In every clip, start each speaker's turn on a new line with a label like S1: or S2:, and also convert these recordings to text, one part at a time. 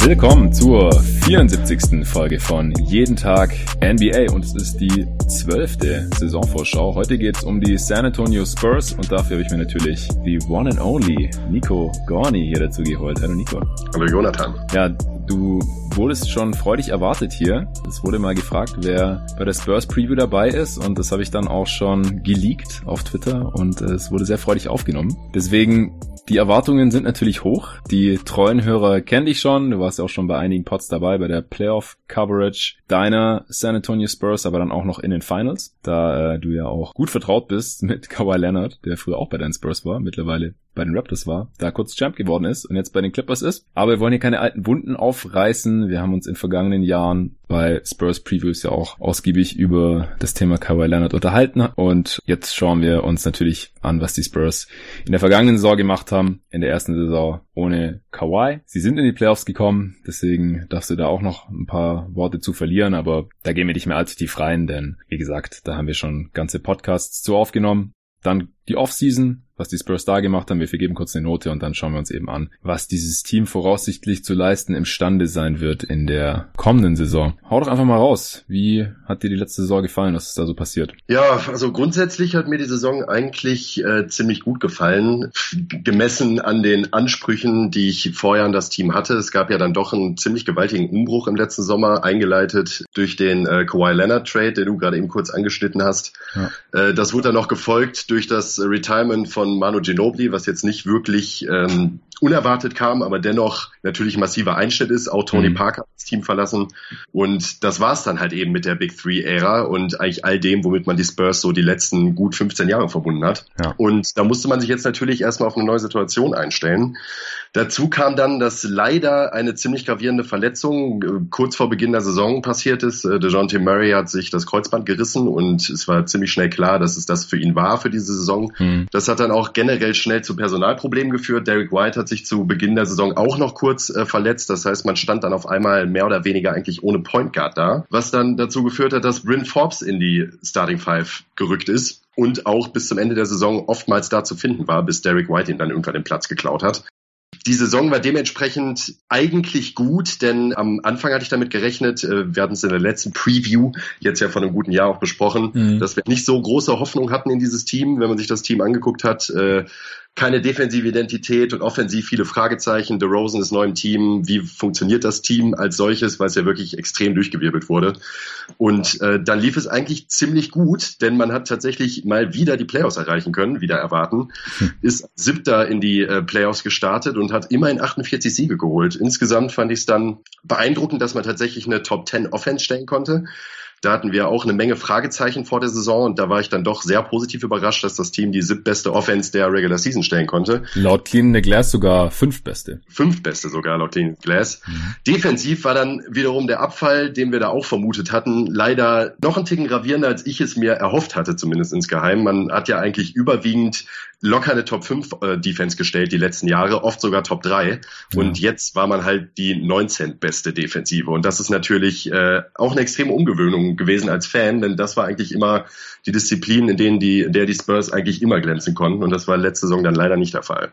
S1: Willkommen zur 74. Folge von Jeden Tag NBA und es ist die zwölfte Saisonvorschau. Heute geht es um die San Antonio Spurs und dafür habe ich mir natürlich die one and only Nico Gorni hier dazu geholt. Hallo Nico.
S2: Hallo Jonathan.
S1: Ja, du wurdest schon freudig erwartet hier. Es wurde mal gefragt, wer bei der Spurs Preview dabei ist und das habe ich dann auch schon geleakt auf Twitter und es wurde sehr freudig aufgenommen. Deswegen die Erwartungen sind natürlich hoch. Die treuen Hörer kennen dich schon. Du warst ja auch schon bei einigen Pots dabei, bei der Playoff-Coverage deiner San Antonio Spurs, aber dann auch noch in den Finals, da äh, du ja auch gut vertraut bist mit Kawhi Leonard, der früher auch bei deinen Spurs war, mittlerweile bei den Raptors war, da kurz Champ geworden ist und jetzt bei den Clippers ist. Aber wir wollen hier keine alten Wunden aufreißen. Wir haben uns in vergangenen Jahren bei Spurs Previews ja auch ausgiebig über das Thema Kawhi Leonard unterhalten und jetzt schauen wir uns natürlich an, was die Spurs in der vergangenen Saison gemacht haben, in der ersten Saison ohne Kawhi. Sie sind in die Playoffs gekommen, deswegen darfst du da auch noch ein paar Worte zu verlieren, aber da gehen wir nicht mehr allzu tief rein, denn wie gesagt, da haben wir schon ganze Podcasts zu aufgenommen. Dann die Offseason, was die Spurs da gemacht haben. Wir vergeben kurz eine Note und dann schauen wir uns eben an, was dieses Team voraussichtlich zu leisten imstande sein wird in der kommenden Saison. Hau doch einfach mal raus. Wie hat dir die letzte Saison gefallen? Was ist da so passiert?
S2: Ja, also grundsätzlich hat mir die Saison eigentlich äh, ziemlich gut gefallen, gemessen an den Ansprüchen, die ich vorher an das Team hatte. Es gab ja dann doch einen ziemlich gewaltigen Umbruch im letzten Sommer, eingeleitet durch den äh, Kawhi Leonard Trade, den du gerade eben kurz angeschnitten hast. Ja. Äh, das wurde dann noch gefolgt durch das Retirement von Manu Ginobili, was jetzt nicht wirklich ähm, unerwartet kam, aber dennoch natürlich massiver Einschnitt ist. Auch Tony mhm. Parker hat das Team verlassen. Und das war es dann halt eben mit der Big Three-Ära und eigentlich all dem, womit man die Spurs so die letzten gut 15 Jahre verbunden hat. Ja. Und da musste man sich jetzt natürlich erstmal auf eine neue Situation einstellen. Dazu kam dann, dass leider eine ziemlich gravierende Verletzung äh, kurz vor Beginn der Saison passiert ist. Äh, DeJounte Murray hat sich das Kreuzband gerissen und es war ziemlich schnell klar, dass es das für ihn war für diese Saison. Mhm. Das hat dann auch generell schnell zu Personalproblemen geführt. Derek White hat sich zu Beginn der Saison auch noch kurz äh, verletzt. Das heißt, man stand dann auf einmal mehr oder weniger eigentlich ohne Point Guard da, was dann dazu geführt hat, dass Bryn Forbes in die Starting Five gerückt ist und auch bis zum Ende der Saison oftmals da zu finden war, bis Derek White ihn dann irgendwann den Platz geklaut hat. Die Saison war dementsprechend eigentlich gut, denn am Anfang hatte ich damit gerechnet, äh, wir hatten es in der letzten Preview jetzt ja von einem guten Jahr auch besprochen, mhm. dass wir nicht so große Hoffnung hatten in dieses Team, wenn man sich das Team angeguckt hat. Keine defensive Identität und offensiv viele Fragezeichen. DeRozan ist neu im Team. Wie funktioniert das Team als solches, weil es ja wirklich extrem durchgewirbelt wurde. Und äh, dann lief es eigentlich ziemlich gut, denn man hat tatsächlich mal wieder die Playoffs erreichen können, wieder erwarten. Hm. Ist siebter in die äh, Playoffs gestartet und hat immerhin 48 Siege geholt. Insgesamt fand ich es dann beeindruckend, dass man tatsächlich eine Top 10 Offense stellen konnte. Da hatten wir auch eine Menge Fragezeichen vor der Saison und da war ich dann doch sehr positiv überrascht, dass das Team die siebtbeste Offense der Regular Season stellen konnte.
S1: Laut Clean the Glass sogar fünftbeste.
S2: Fünftbeste sogar laut Clean the Glass. Mhm. Defensiv war dann wiederum der Abfall, den wir da auch vermutet hatten, leider noch ein Ticken gravierender, als ich es mir erhofft hatte, zumindest insgeheim. Man hat ja eigentlich überwiegend locker eine Top 5 äh, Defense gestellt die letzten Jahre, oft sogar Top 3. Ja. Und jetzt war man halt die 19. beste Defensive. Und das ist natürlich äh, auch eine extreme Umgewöhnung gewesen als Fan, denn das war eigentlich immer die Disziplin, in denen die, in der die Spurs eigentlich immer glänzen konnten. Und das war letzte Saison dann leider nicht der Fall.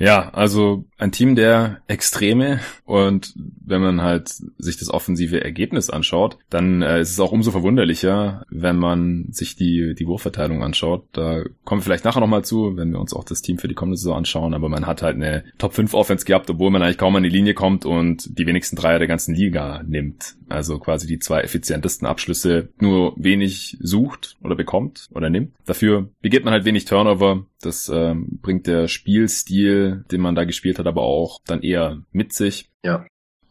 S1: Ja, also ein Team der Extreme und wenn man halt sich das offensive Ergebnis anschaut, dann äh, ist es auch umso verwunderlicher, wenn man sich die, die Wurfverteilung anschaut. Da kommen wir vielleicht nachher nochmal zu, wenn wir uns auch das Team für die kommende Saison anschauen, aber man hat halt eine Top 5 Offense gehabt, obwohl man eigentlich kaum an die Linie kommt und die wenigsten Dreier der ganzen Liga nimmt. Also quasi die zwei effizientesten Abschlüsse nur wenig sucht oder bekommt oder nimmt. Dafür begeht man halt wenig Turnover, das ähm, bringt der Spielstil, den man da gespielt hat, aber auch dann eher mit sich.
S2: Ja.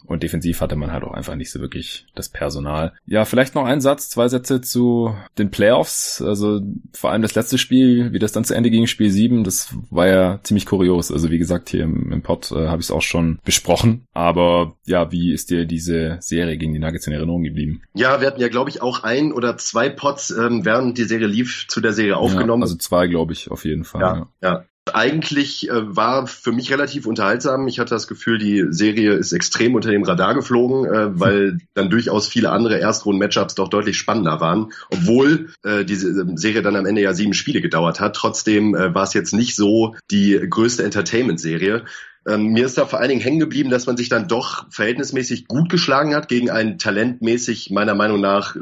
S1: Und defensiv hatte man halt auch einfach nicht so wirklich das Personal. Ja, vielleicht noch ein Satz, zwei Sätze zu den Playoffs. Also vor allem das letzte Spiel, wie das dann zu Ende ging, Spiel 7, das war ja ziemlich kurios. Also wie gesagt, hier im, im Pod äh, habe ich es auch schon besprochen. Aber ja, wie ist dir diese Serie gegen die Nuggets in Erinnerung geblieben?
S2: Ja, wir hatten ja, glaube ich, auch ein oder zwei Pods, ähm, während die Serie lief, zu der Serie aufgenommen. Ja,
S1: also zwei, glaube ich, auf jeden Fall.
S2: Ja, ja. ja. Eigentlich äh, war für mich relativ unterhaltsam. Ich hatte das Gefühl, die Serie ist extrem unter dem Radar geflogen, äh, weil dann durchaus viele andere Erstrunden-Matchups doch deutlich spannender waren, obwohl äh, diese ähm, Serie dann am Ende ja sieben Spiele gedauert hat. Trotzdem äh, war es jetzt nicht so die größte Entertainment-Serie. Ähm, mir ist da vor allen Dingen hängen geblieben, dass man sich dann doch verhältnismäßig gut geschlagen hat gegen ein talentmäßig meiner Meinung nach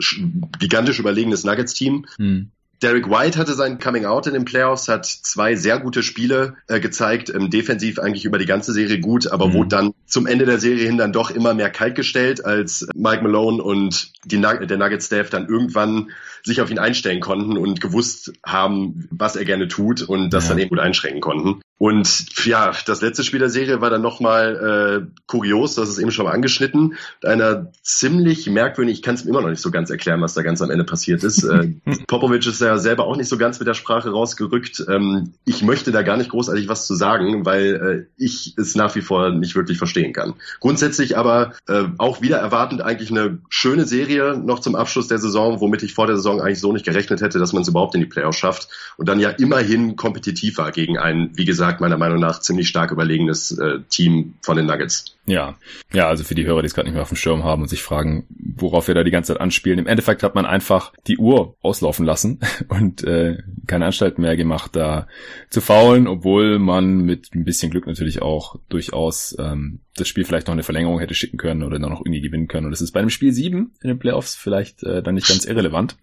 S2: gigantisch überlegenes Nuggets-Team. Hm. Derek White hatte sein Coming Out in den Playoffs, hat zwei sehr gute Spiele äh, gezeigt, ähm, defensiv eigentlich über die ganze Serie gut, aber mhm. wurde dann zum Ende der Serie hin dann doch immer mehr kalt gestellt, als Mike Malone und die, der Nugget Staff dann irgendwann sich auf ihn einstellen konnten und gewusst haben, was er gerne tut und das ja. dann eben gut einschränken konnten. Und ja, das letzte Spiel der Serie war dann nochmal äh, kurios, das ist eben schon mal angeschnitten, mit einer ziemlich merkwürdigen, ich kann es mir immer noch nicht so ganz erklären, was da ganz am Ende passiert ist. äh, Popovic ist ja selber auch nicht so ganz mit der Sprache rausgerückt. Ähm, ich möchte da gar nicht großartig was zu sagen, weil äh, ich es nach wie vor nicht wirklich verstehen kann. Grundsätzlich aber äh, auch wieder erwartend eigentlich eine schöne Serie noch zum Abschluss der Saison, womit ich vor der Saison eigentlich so nicht gerechnet hätte, dass man es überhaupt in die Playoffs schafft und dann ja immerhin kompetitiv gegen ein, wie gesagt, gesagt, meiner Meinung nach ziemlich stark überlegenes äh, Team von den Nuggets.
S1: Ja, ja, also für die Hörer, die es gerade nicht mehr auf dem Schirm haben und sich fragen, worauf wir da die ganze Zeit anspielen. Im Endeffekt hat man einfach die Uhr auslaufen lassen und äh, keine Anstalt mehr gemacht, da zu faulen, obwohl man mit ein bisschen Glück natürlich auch durchaus ähm, das Spiel vielleicht noch eine Verlängerung hätte schicken können oder noch irgendwie gewinnen können. Und das ist bei einem Spiel 7 in den Playoffs vielleicht äh, dann nicht ganz irrelevant.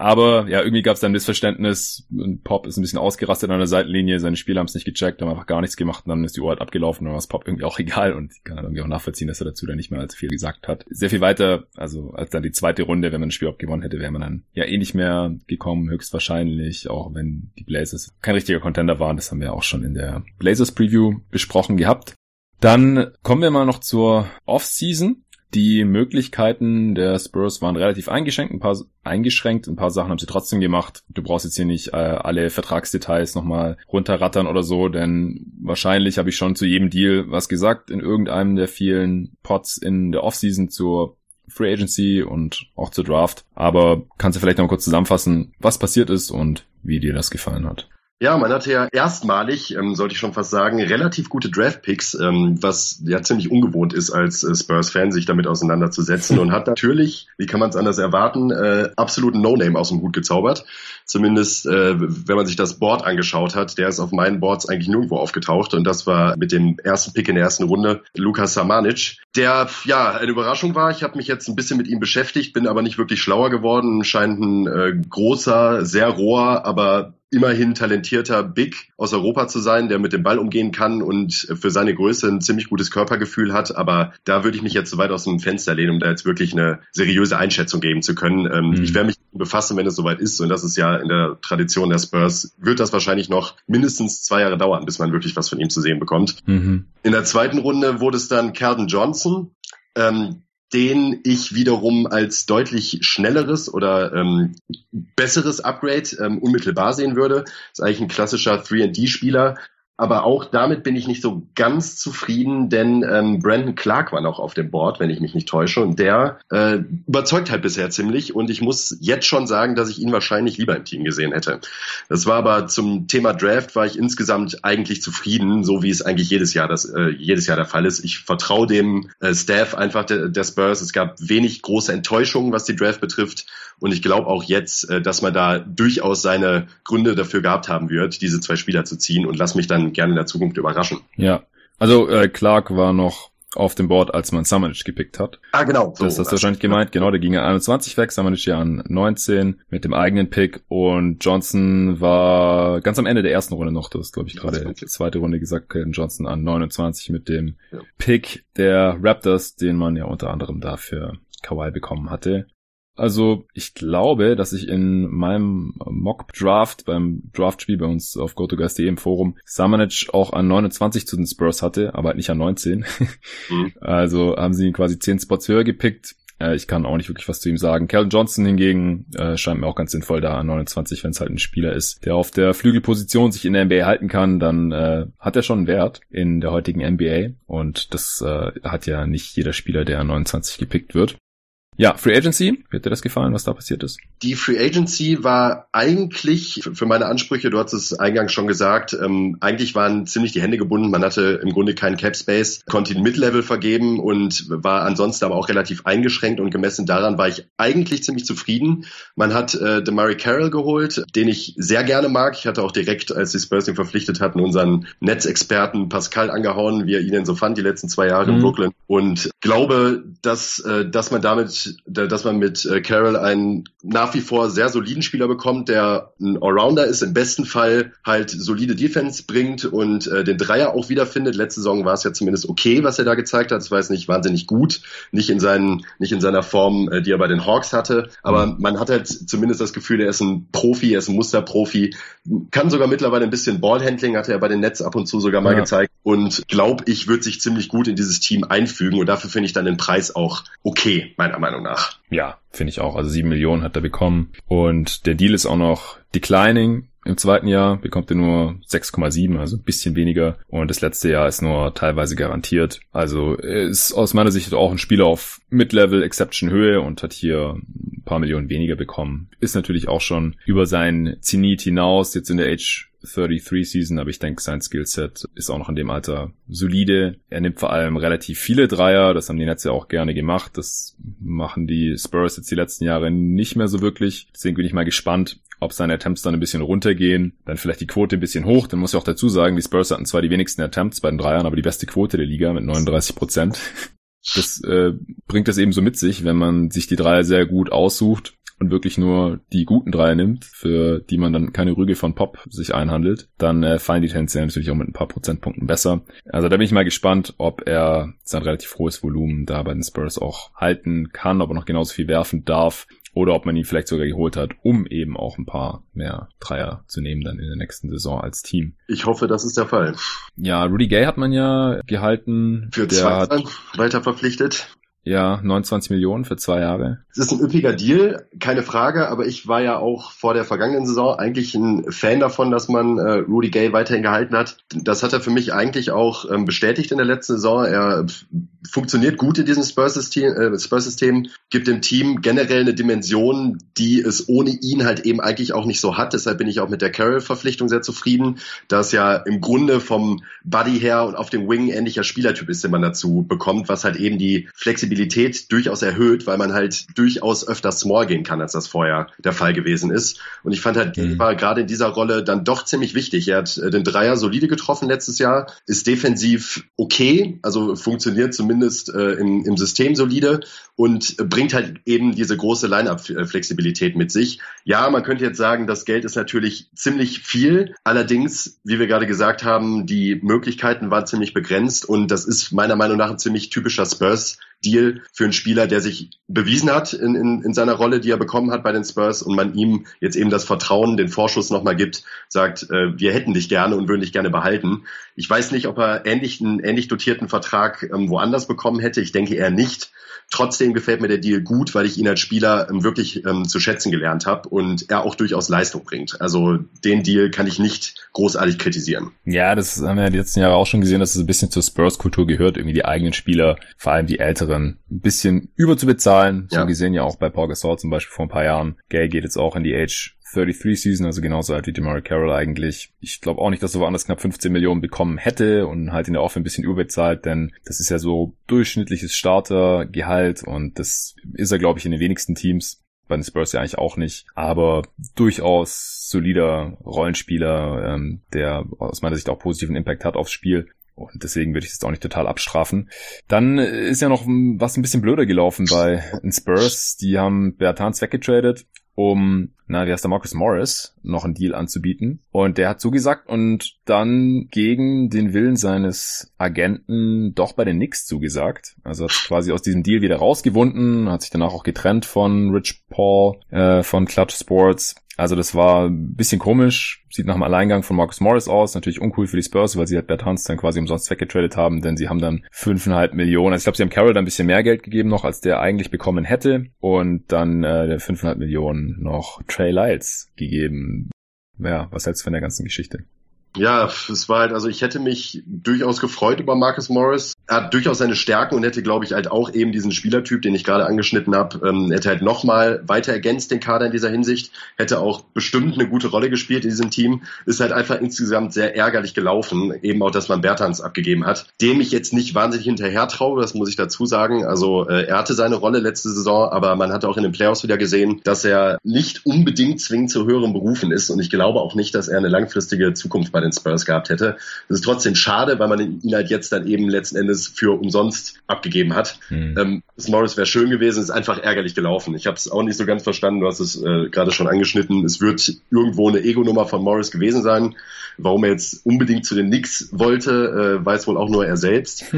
S1: Aber ja, irgendwie gab es dann Missverständnis. Pop ist ein bisschen ausgerastet an der Seitenlinie, seine Spieler haben es nicht gecheckt, haben einfach gar nichts gemacht und dann ist die Uhr halt abgelaufen und dann war es Pop irgendwie auch egal und ich kann dann irgendwie auch nachvollziehen, dass er dazu dann nicht mehr allzu viel gesagt hat. Sehr viel weiter, also als dann die zweite Runde, wenn man das Spiel gewonnen hätte, wäre man dann ja eh nicht mehr gekommen, höchstwahrscheinlich, auch wenn die Blazers kein richtiger Contender waren. Das haben wir auch schon in der Blazers Preview besprochen gehabt. Dann kommen wir mal noch zur Offseason. Die Möglichkeiten der Spurs waren relativ eingeschränkt, ein paar eingeschränkt, ein paar Sachen haben sie trotzdem gemacht. Du brauchst jetzt hier nicht äh, alle Vertragsdetails nochmal runterrattern oder so, denn wahrscheinlich habe ich schon zu jedem Deal was gesagt in irgendeinem der vielen Pots in der Offseason zur Free Agency und auch zur Draft. Aber kannst du vielleicht noch kurz zusammenfassen, was passiert ist und wie dir das gefallen hat?
S2: Ja, man hatte ja erstmalig, ähm, sollte ich schon fast sagen, relativ gute Draft-Picks, ähm, was ja ziemlich ungewohnt ist als äh, Spurs-Fan, sich damit auseinanderzusetzen und hat natürlich, wie kann man es anders erwarten, äh, absoluten No-Name aus dem Hut gezaubert. Zumindest, äh, wenn man sich das Board angeschaut hat, der ist auf meinen Boards eigentlich nirgendwo aufgetaucht und das war mit dem ersten Pick in der ersten Runde Lukas Samanic, der ja eine Überraschung war. Ich habe mich jetzt ein bisschen mit ihm beschäftigt, bin aber nicht wirklich schlauer geworden. Scheint ein äh, großer, sehr roher, aber immerhin talentierter Big aus Europa zu sein, der mit dem Ball umgehen kann und für seine Größe ein ziemlich gutes Körpergefühl hat. Aber da würde ich mich jetzt so weit aus dem Fenster lehnen, um da jetzt wirklich eine seriöse Einschätzung geben zu können. Ähm, mhm. Ich werde mich befassen, wenn es soweit ist. Und das ist ja in der Tradition der Spurs, wird das wahrscheinlich noch mindestens zwei Jahre dauern, bis man wirklich was von ihm zu sehen bekommt. Mhm. In der zweiten Runde wurde es dann Carden Johnson. Ähm, den ich wiederum als deutlich schnelleres oder ähm, besseres Upgrade ähm, unmittelbar sehen würde. Ist eigentlich ein klassischer 3D-Spieler, aber auch damit bin ich nicht so ganz zufrieden, denn ähm, Brandon Clark war noch auf dem Board, wenn ich mich nicht täusche. Und der äh, überzeugt halt bisher ziemlich. Und ich muss jetzt schon sagen, dass ich ihn wahrscheinlich lieber im Team gesehen hätte. Das war aber zum Thema Draft war ich insgesamt eigentlich zufrieden, so wie es eigentlich jedes Jahr das äh, jedes Jahr der Fall ist. Ich vertraue dem äh, Staff einfach der, der Spurs. Es gab wenig große Enttäuschungen, was die Draft betrifft. Und ich glaube auch jetzt, äh, dass man da durchaus seine Gründe dafür gehabt haben wird, diese zwei Spieler zu ziehen. Und lass mich dann gerne in der Zukunft überraschen.
S1: Ja, also äh, Clark war noch auf dem Board, als man Summonic gepickt hat.
S2: Ah, genau.
S1: So, das hast du wahrscheinlich gemeint. Genau, der ging an 21 weg, Summonic ja an 19 mit dem eigenen Pick und Johnson war ganz am Ende der ersten Runde noch, das ist glaube ich gerade die zweite Runde gesagt, Johnson an 29 mit dem ja. Pick der Raptors, den man ja unter anderem dafür Kawhi bekommen hatte. Also ich glaube, dass ich in meinem Mock-Draft beim Draft-Spiel bei uns auf GoToGuys.de im Forum Samanic auch an 29 zu den Spurs hatte, aber halt nicht an 19. Mhm. Also haben sie ihn quasi 10 Spots höher gepickt. Äh, ich kann auch nicht wirklich was zu ihm sagen. Calvin Johnson hingegen äh, scheint mir auch ganz sinnvoll da an 29, wenn es halt ein Spieler ist, der auf der Flügelposition sich in der NBA halten kann, dann äh, hat er schon einen Wert in der heutigen NBA und das äh, hat ja nicht jeder Spieler, der an 29 gepickt wird. Ja, Free Agency, wie hat dir das gefallen, was da passiert ist?
S2: Die Free Agency war eigentlich für meine Ansprüche, du hast es eingangs schon gesagt, ähm, eigentlich waren ziemlich die Hände gebunden. Man hatte im Grunde keinen Cap Space, konnte ihn Mid-Level vergeben und war ansonsten aber auch relativ eingeschränkt und gemessen daran war ich eigentlich ziemlich zufrieden. Man hat äh, Demary Carroll geholt, den ich sehr gerne mag. Ich hatte auch direkt, als die Spurs ihn verpflichtet hatten, unseren Netzexperten Pascal angehauen, wie er ihn denn so fand die letzten zwei Jahre mhm. in Brooklyn und glaube, dass, äh, dass man damit dass man mit äh, Carroll einen nach wie vor sehr soliden Spieler bekommt, der ein Allrounder ist, im besten Fall halt solide Defense bringt und äh, den Dreier auch wiederfindet. Letzte Saison war es ja zumindest okay, was er da gezeigt hat. War jetzt nicht wahnsinnig gut, nicht in seinen, nicht in seiner Form, äh, die er bei den Hawks hatte, aber mhm. man hat halt zumindest das Gefühl, er ist ein Profi, er ist ein Musterprofi, kann sogar mittlerweile ein bisschen Ballhandling, hatte er bei den Nets ab und zu sogar mal ja. gezeigt und glaube ich, wird sich ziemlich gut in dieses Team einfügen und dafür finde ich dann den Preis auch okay, meiner Meinung nach.
S1: Ja, finde ich auch. Also sieben Millionen hat er bekommen und der Deal ist auch noch declining. Im zweiten Jahr bekommt er nur 6,7, also ein bisschen weniger. Und das letzte Jahr ist nur teilweise garantiert. Also ist aus meiner Sicht auch ein Spieler auf Mid-Level Exception Höhe und hat hier ein paar Millionen weniger bekommen. Ist natürlich auch schon über sein Zenit hinaus, jetzt in der Age 33 Season, aber ich denke, sein Skillset ist auch noch in dem Alter solide. Er nimmt vor allem relativ viele Dreier, das haben die Netze auch gerne gemacht. Das machen die Spurs jetzt die letzten Jahre nicht mehr so wirklich. Deswegen bin ich mal gespannt, ob seine Attempts dann ein bisschen runtergehen, dann vielleicht die Quote ein bisschen hoch. Dann muss ich auch dazu sagen, die Spurs hatten zwar die wenigsten Attempts bei den Dreiern, aber die beste Quote der Liga mit 39 Prozent. Das äh, bringt das eben so mit sich, wenn man sich die Dreier sehr gut aussucht und wirklich nur die guten Dreier nimmt, für die man dann keine Rüge von Pop sich einhandelt, dann äh, fallen die tendenziell natürlich auch mit ein paar Prozentpunkten besser. Also da bin ich mal gespannt, ob er sein relativ hohes Volumen da bei den Spurs auch halten kann, ob er noch genauso viel werfen darf oder ob man ihn vielleicht sogar geholt hat, um eben auch ein paar mehr Dreier zu nehmen dann in der nächsten Saison als Team.
S2: Ich hoffe, das ist der Fall.
S1: Ja, Rudy Gay hat man ja gehalten.
S2: Für zwei hat, weiter verpflichtet.
S1: Ja, 29 Millionen für zwei Jahre.
S2: Es ist ein üppiger Deal, keine Frage, aber ich war ja auch vor der vergangenen Saison eigentlich ein Fan davon, dass man äh, Rudy Gay weiterhin gehalten hat. Das hat er für mich eigentlich auch ähm, bestätigt in der letzten Saison. Er funktioniert gut in diesem Spurs-System, äh, Spurs-System, gibt dem Team generell eine Dimension, die es ohne ihn halt eben eigentlich auch nicht so hat. Deshalb bin ich auch mit der Carroll-Verpflichtung sehr zufrieden, dass ja im Grunde vom Buddy her und auf dem Wing ähnlicher Spielertyp ist, den man dazu bekommt, was halt eben die Flexibilität Flexibilität durchaus erhöht, weil man halt durchaus öfter small gehen kann, als das vorher der Fall gewesen ist. Und ich fand halt, mhm. war gerade in dieser Rolle dann doch ziemlich wichtig. Er hat äh, den Dreier solide getroffen letztes Jahr, ist defensiv okay, also funktioniert zumindest äh, im, im System solide und bringt halt eben diese große Line-Up-Flexibilität mit sich. Ja, man könnte jetzt sagen, das Geld ist natürlich ziemlich viel. Allerdings, wie wir gerade gesagt haben, die Möglichkeiten waren ziemlich begrenzt und das ist meiner Meinung nach ein ziemlich typischer Spurs Deal für einen Spieler, der sich bewiesen hat in, in, in seiner Rolle, die er bekommen hat bei den Spurs und man ihm jetzt eben das Vertrauen, den Vorschuss nochmal gibt, sagt, äh, wir hätten dich gerne und würden dich gerne behalten. Ich weiß nicht, ob er ähnlich, einen ähnlich dotierten Vertrag ähm, woanders bekommen hätte. Ich denke eher nicht. Trotzdem gefällt mir der Deal gut, weil ich ihn als Spieler ähm, wirklich ähm, zu schätzen gelernt habe und er auch durchaus Leistung bringt. Also den Deal kann ich nicht großartig kritisieren.
S1: Ja, das haben wir die letzten Jahre auch schon gesehen, dass es ein bisschen zur Spurs-Kultur gehört, irgendwie die eigenen Spieler, vor allem die älteren, ein bisschen überzubezahlen. So ja. gesehen ja auch bei Paul Gasol zum Beispiel vor ein paar Jahren. Gay geht jetzt auch in die Age 33 Season, also genauso alt wie Demary Carroll eigentlich. Ich glaube auch nicht, dass er woanders knapp 15 Millionen bekommen hätte und halt in der Off ein bisschen überbezahlt, denn das ist ja so durchschnittliches Startergehalt und das ist er, glaube ich, in den wenigsten Teams. Bei den Spurs ja eigentlich auch nicht, aber durchaus solider Rollenspieler, ähm, der aus meiner Sicht auch positiven Impact hat aufs Spiel. Und deswegen würde ich es auch nicht total abstrafen. Dann ist ja noch was ein bisschen blöder gelaufen bei den Spurs. Die haben Bertans weggetradet um, na, wie heißt der Marcus Morris, noch einen Deal anzubieten. Und der hat zugesagt und dann gegen den Willen seines Agenten doch bei den Knicks zugesagt. Also hat quasi aus diesem Deal wieder rausgewunden, hat sich danach auch getrennt von Rich Paul, äh, von Clutch Sports. Also das war ein bisschen komisch, sieht nach einem Alleingang von Marcus Morris aus, natürlich uncool für die Spurs, weil sie halt Bert Hans dann quasi umsonst weggetradet haben, denn sie haben dann fünfeinhalb Millionen, also ich glaube, sie haben Carroll dann ein bisschen mehr Geld gegeben noch, als der eigentlich bekommen hätte und dann äh, fünfeinhalb Millionen noch Trey Lyles gegeben. Ja, was hältst du von der ganzen Geschichte?
S2: Ja, es war halt, also ich hätte mich durchaus gefreut über Marcus Morris. Er hat durchaus seine Stärken und hätte, glaube ich, halt auch eben diesen Spielertyp, den ich gerade angeschnitten habe, ähm, hätte halt nochmal weiter ergänzt den Kader in dieser Hinsicht, hätte auch bestimmt eine gute Rolle gespielt in diesem Team. Ist halt einfach insgesamt sehr ärgerlich gelaufen, eben auch, dass man Bertans abgegeben hat, dem ich jetzt nicht wahnsinnig hinterher traue, das muss ich dazu sagen. Also äh, er hatte seine Rolle letzte Saison, aber man hat auch in den Playoffs wieder gesehen, dass er nicht unbedingt zwingend zu höheren Berufen ist und ich glaube auch nicht, dass er eine langfristige Zukunft bei bei den Spurs gehabt hätte. Das ist trotzdem schade, weil man ihn halt jetzt dann eben letzten Endes für umsonst abgegeben hat. Mhm. Ähm, das Morris wäre schön gewesen, ist einfach ärgerlich gelaufen. Ich habe es auch nicht so ganz verstanden, du hast es äh, gerade schon angeschnitten. Es wird irgendwo eine Ego-Nummer von Morris gewesen sein. Warum er jetzt unbedingt zu den Knicks wollte, äh, weiß wohl auch nur er selbst.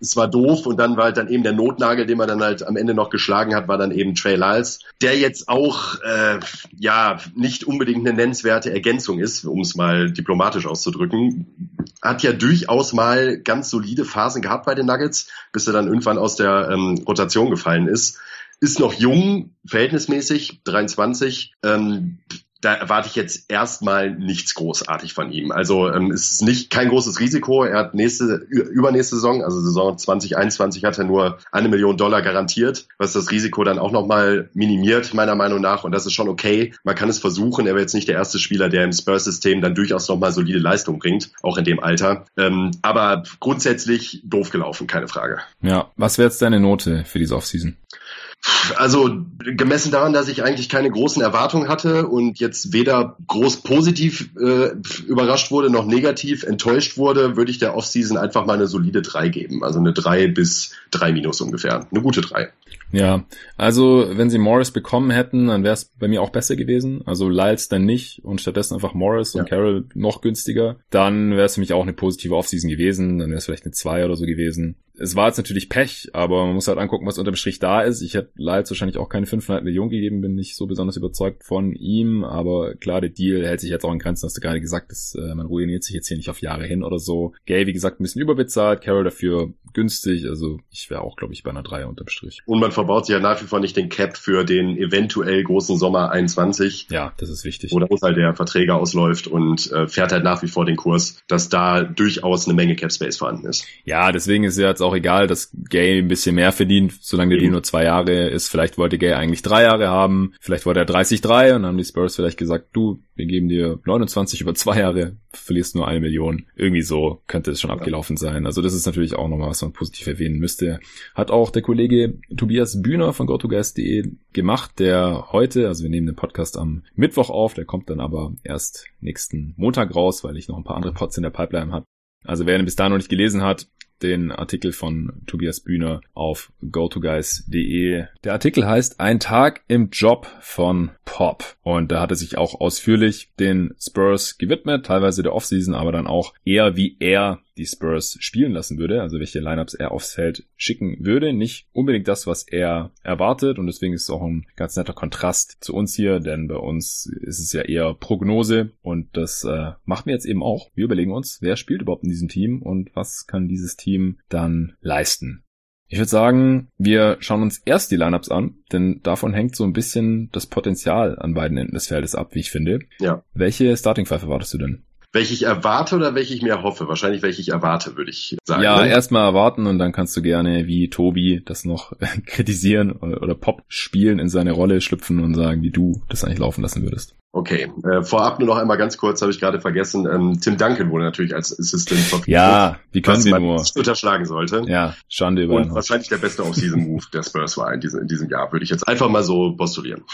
S2: es war doof und dann war halt dann eben der Notnagel, den man dann halt am Ende noch geschlagen hat, war dann eben Trey Lyles, der jetzt auch äh, ja nicht unbedingt eine nennenswerte Ergänzung ist, um es mal diplomatisch auszudrücken. Hat ja durchaus mal ganz solide Phasen gehabt bei den Nuggets, bis er dann irgendwann aus der ähm, Rotation gefallen ist. Ist noch jung, verhältnismäßig, 23. Ähm, da erwarte ich jetzt erstmal nichts großartig von ihm. Also ähm, es ist nicht kein großes Risiko. Er hat nächste übernächste Saison, also Saison 2021, hat er nur eine Million Dollar garantiert, was das Risiko dann auch nochmal minimiert meiner Meinung nach. Und das ist schon okay. Man kann es versuchen. Er wäre jetzt nicht der erste Spieler, der im Spurs-System dann durchaus nochmal solide Leistung bringt, auch in dem Alter. Ähm, aber grundsätzlich doof gelaufen, keine Frage.
S1: Ja, was wäre jetzt deine Note für diese Offseason?
S2: Also gemessen daran, dass ich eigentlich keine großen Erwartungen hatte und jetzt weder groß positiv äh, überrascht wurde noch negativ enttäuscht wurde, würde ich der Offseason einfach mal eine solide 3 geben. Also eine 3 bis 3 minus ungefähr. Eine gute 3.
S1: Ja, also wenn sie Morris bekommen hätten, dann wäre es bei mir auch besser gewesen. Also Lyles dann nicht und stattdessen einfach Morris ja. und Carroll noch günstiger. Dann wäre es für mich auch eine positive Offseason gewesen. Dann wäre es vielleicht eine 2 oder so gewesen es war jetzt natürlich Pech, aber man muss halt angucken, was unterm Strich da ist. Ich hätte Lyles wahrscheinlich auch keine 500 Millionen gegeben, bin nicht so besonders überzeugt von ihm, aber klar, der Deal hält sich jetzt auch in Grenzen, hast du gerade gesagt, dass, äh, man ruiniert sich jetzt hier nicht auf Jahre hin oder so. Gay, wie gesagt, ein bisschen überbezahlt, Carroll dafür günstig, also ich wäre auch, glaube ich, bei einer 3 unterm Strich.
S2: Und man verbaut sich ja nach wie vor nicht den Cap für den eventuell großen Sommer 21.
S1: Ja, das ist wichtig.
S2: Oder wo halt der Verträge ausläuft und äh, fährt halt nach wie vor den Kurs, dass da durchaus eine Menge Cap Space vorhanden ist.
S1: Ja, deswegen ist ja jetzt auch auch egal, dass Gay ein bisschen mehr verdient, solange der Deal nur zwei Jahre ist. Vielleicht wollte Gay eigentlich drei Jahre haben, vielleicht wollte er 30-3 und dann haben die Spurs vielleicht gesagt, du, wir geben dir 29 über zwei Jahre, verlierst nur eine Million. Irgendwie so könnte es schon abgelaufen sein. Also das ist natürlich auch nochmal, was man positiv erwähnen müsste. Hat auch der Kollege Tobias Bühner von GoToGuys.de gemacht, der heute, also wir nehmen den Podcast am Mittwoch auf, der kommt dann aber erst nächsten Montag raus, weil ich noch ein paar andere Pods in der Pipeline habe. Also wer ihn bis da noch nicht gelesen hat, den Artikel von Tobias Bühner auf gotoguys.de. Der Artikel heißt Ein Tag im Job von Pop. Und da hat er sich auch ausführlich den Spurs gewidmet, teilweise der Offseason, aber dann auch eher wie er die Spurs spielen lassen würde, also welche Lineups er aufs Feld schicken würde. Nicht unbedingt das, was er erwartet und deswegen ist es auch ein ganz netter Kontrast zu uns hier, denn bei uns ist es ja eher Prognose und das äh, machen wir jetzt eben auch. Wir überlegen uns, wer spielt überhaupt in diesem Team und was kann dieses Team dann leisten. Ich würde sagen, wir schauen uns erst die Lineups an, denn davon hängt so ein bisschen das Potenzial an beiden Enden des Feldes ab, wie ich finde.
S2: Ja.
S1: Welche Starting Five erwartest du denn?
S2: Welche ich erwarte oder welche ich mir hoffe? Wahrscheinlich welche ich erwarte, würde ich sagen.
S1: Ja, ne? erstmal erwarten und dann kannst du gerne wie Tobi das noch kritisieren oder Pop spielen in seine Rolle schlüpfen und sagen, wie du das eigentlich laufen lassen würdest.
S2: Okay, äh, vorab nur noch einmal ganz kurz, habe ich gerade vergessen. Ähm, Tim Duncan wurde natürlich als Assistant
S1: verpflichtet. Ja, wie können wir nur
S2: nicht unterschlagen sollte.
S1: Ja, Schande über
S2: Und wahrscheinlich der beste Off-Season-Move der Spurs war in diesem, in diesem Jahr, würde ich jetzt einfach mal so postulieren.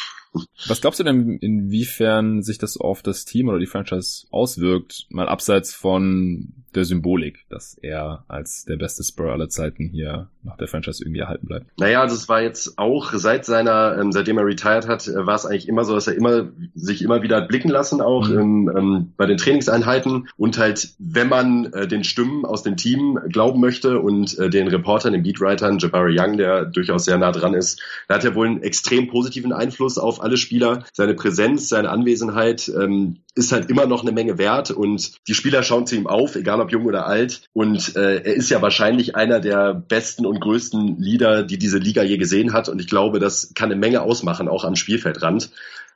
S1: Was glaubst du denn, inwiefern sich das auf das Team oder die Franchise auswirkt, mal abseits von der Symbolik, dass er als der beste Spur aller Zeiten hier nach der Franchise irgendwie erhalten bleibt.
S2: Naja, also es war jetzt auch seit seiner, ähm, seitdem er retired hat, äh, war es eigentlich immer so, dass er immer sich immer wieder hat blicken lassen, auch mhm. im, ähm, bei den Trainingseinheiten und halt, wenn man äh, den Stimmen aus dem Team glauben möchte und äh, den Reportern, den Beatwritern, Jabari Young, der durchaus sehr nah dran ist, da hat er wohl einen extrem positiven Einfluss auf alle Spieler. Seine Präsenz, seine Anwesenheit ähm, ist halt immer noch eine Menge wert und die Spieler schauen zu ihm auf, egal ob jung oder alt. Und äh, er ist ja wahrscheinlich einer der besten und größten Leader, die diese Liga je gesehen hat. Und ich glaube, das kann eine Menge ausmachen, auch am Spielfeldrand.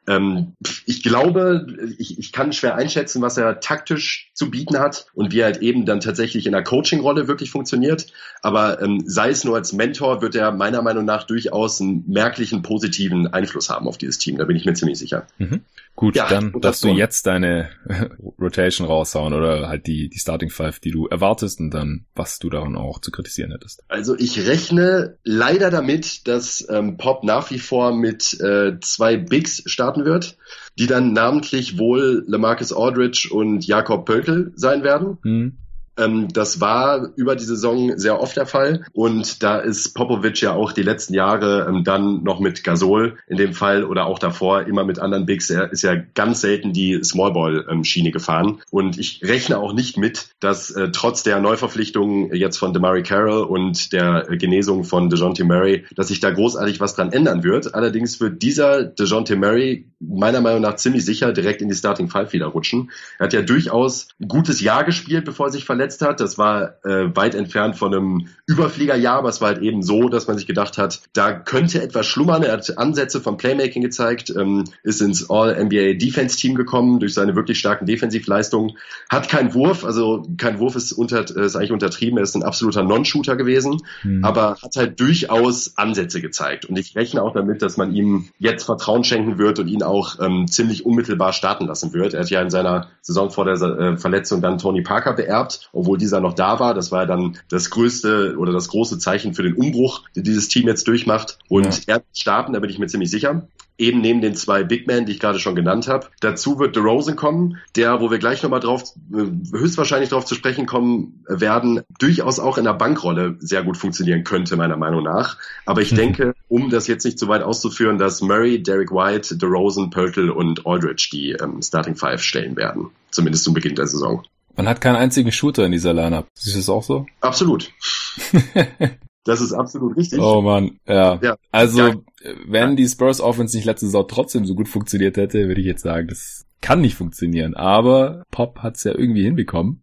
S2: Ähm, ich glaube, ich, ich kann schwer einschätzen, was er taktisch zu bieten hat und wie er halt eben dann tatsächlich in der Coaching-Rolle wirklich funktioniert. Aber ähm, sei es nur als Mentor, wird er meiner Meinung nach durchaus einen merklichen positiven Einfluss haben auf dieses Team. Da bin ich mir ziemlich sicher.
S1: Mhm. Gut, ja, dann darfst du jetzt deine Rotation raushauen oder halt die, die Starting Five, die du erwartest und dann, was du daran auch zu kritisieren hättest.
S2: Also ich rechne leider damit, dass ähm, Pop nach wie vor mit äh, zwei Bigs starten wird, die dann namentlich wohl Lamarcus Aldridge und Jakob Pöltl sein werden. Mhm. Ähm, das war über die Saison sehr oft der Fall und da ist Popovic ja auch die letzten Jahre ähm, dann noch mit Gasol in dem Fall oder auch davor immer mit anderen Bigs. Er ist ja ganz selten die Smallball-Schiene gefahren und ich rechne auch nicht mit, dass äh, trotz der Neuverpflichtungen jetzt von DeMarie Carroll und der Genesung von DeJounte Murray, dass sich da großartig was dran ändern wird. Allerdings wird dieser DeJounte Murray meiner Meinung nach ziemlich sicher direkt in die Starting Five wieder rutschen. Er hat ja durchaus ein gutes Jahr gespielt, bevor er sich verletzt verletzt hat. Das war äh, weit entfernt von einem Überfliegerjahr, aber es war halt eben so, dass man sich gedacht hat, da könnte etwas schlummern. Er hat Ansätze vom Playmaking gezeigt, ähm, ist ins All-NBA Defense Team gekommen durch seine wirklich starken Defensivleistungen, hat keinen Wurf, also kein Wurf ist, unter, äh, ist eigentlich untertrieben, er ist ein absoluter Non-Shooter gewesen, mhm. aber hat halt durchaus Ansätze gezeigt. Und ich rechne auch damit, dass man ihm jetzt Vertrauen schenken wird und ihn auch ähm, ziemlich unmittelbar starten lassen wird. Er hat ja in seiner Saison vor der äh, Verletzung dann Tony Parker beerbt, obwohl dieser noch da war. Das war dann das größte oder das große Zeichen für den Umbruch, den dieses Team jetzt durchmacht. Und ja. er wird starten, da bin ich mir ziemlich sicher eben neben den zwei Big Men, die ich gerade schon genannt habe. Dazu wird DeRozan kommen, der, wo wir gleich nochmal drauf, äh, höchstwahrscheinlich darauf zu sprechen kommen werden, durchaus auch in der Bankrolle sehr gut funktionieren könnte, meiner Meinung nach. Aber ich mhm. denke, um das jetzt nicht zu weit auszuführen, dass Murray, Derek White, DeRozan, Pöltl und Aldridge die ähm, Starting Five stellen werden. Zumindest zum Beginn der Saison.
S1: Man hat keinen einzigen Shooter in dieser Lineup. Siehst du es auch so?
S2: Absolut. das ist absolut richtig.
S1: Oh man, ja. ja. Also, ja. wenn die Spurs Offense nicht letzte Saison trotzdem so gut funktioniert hätte, würde ich jetzt sagen, das kann nicht funktionieren. Aber Pop hat es ja irgendwie hinbekommen.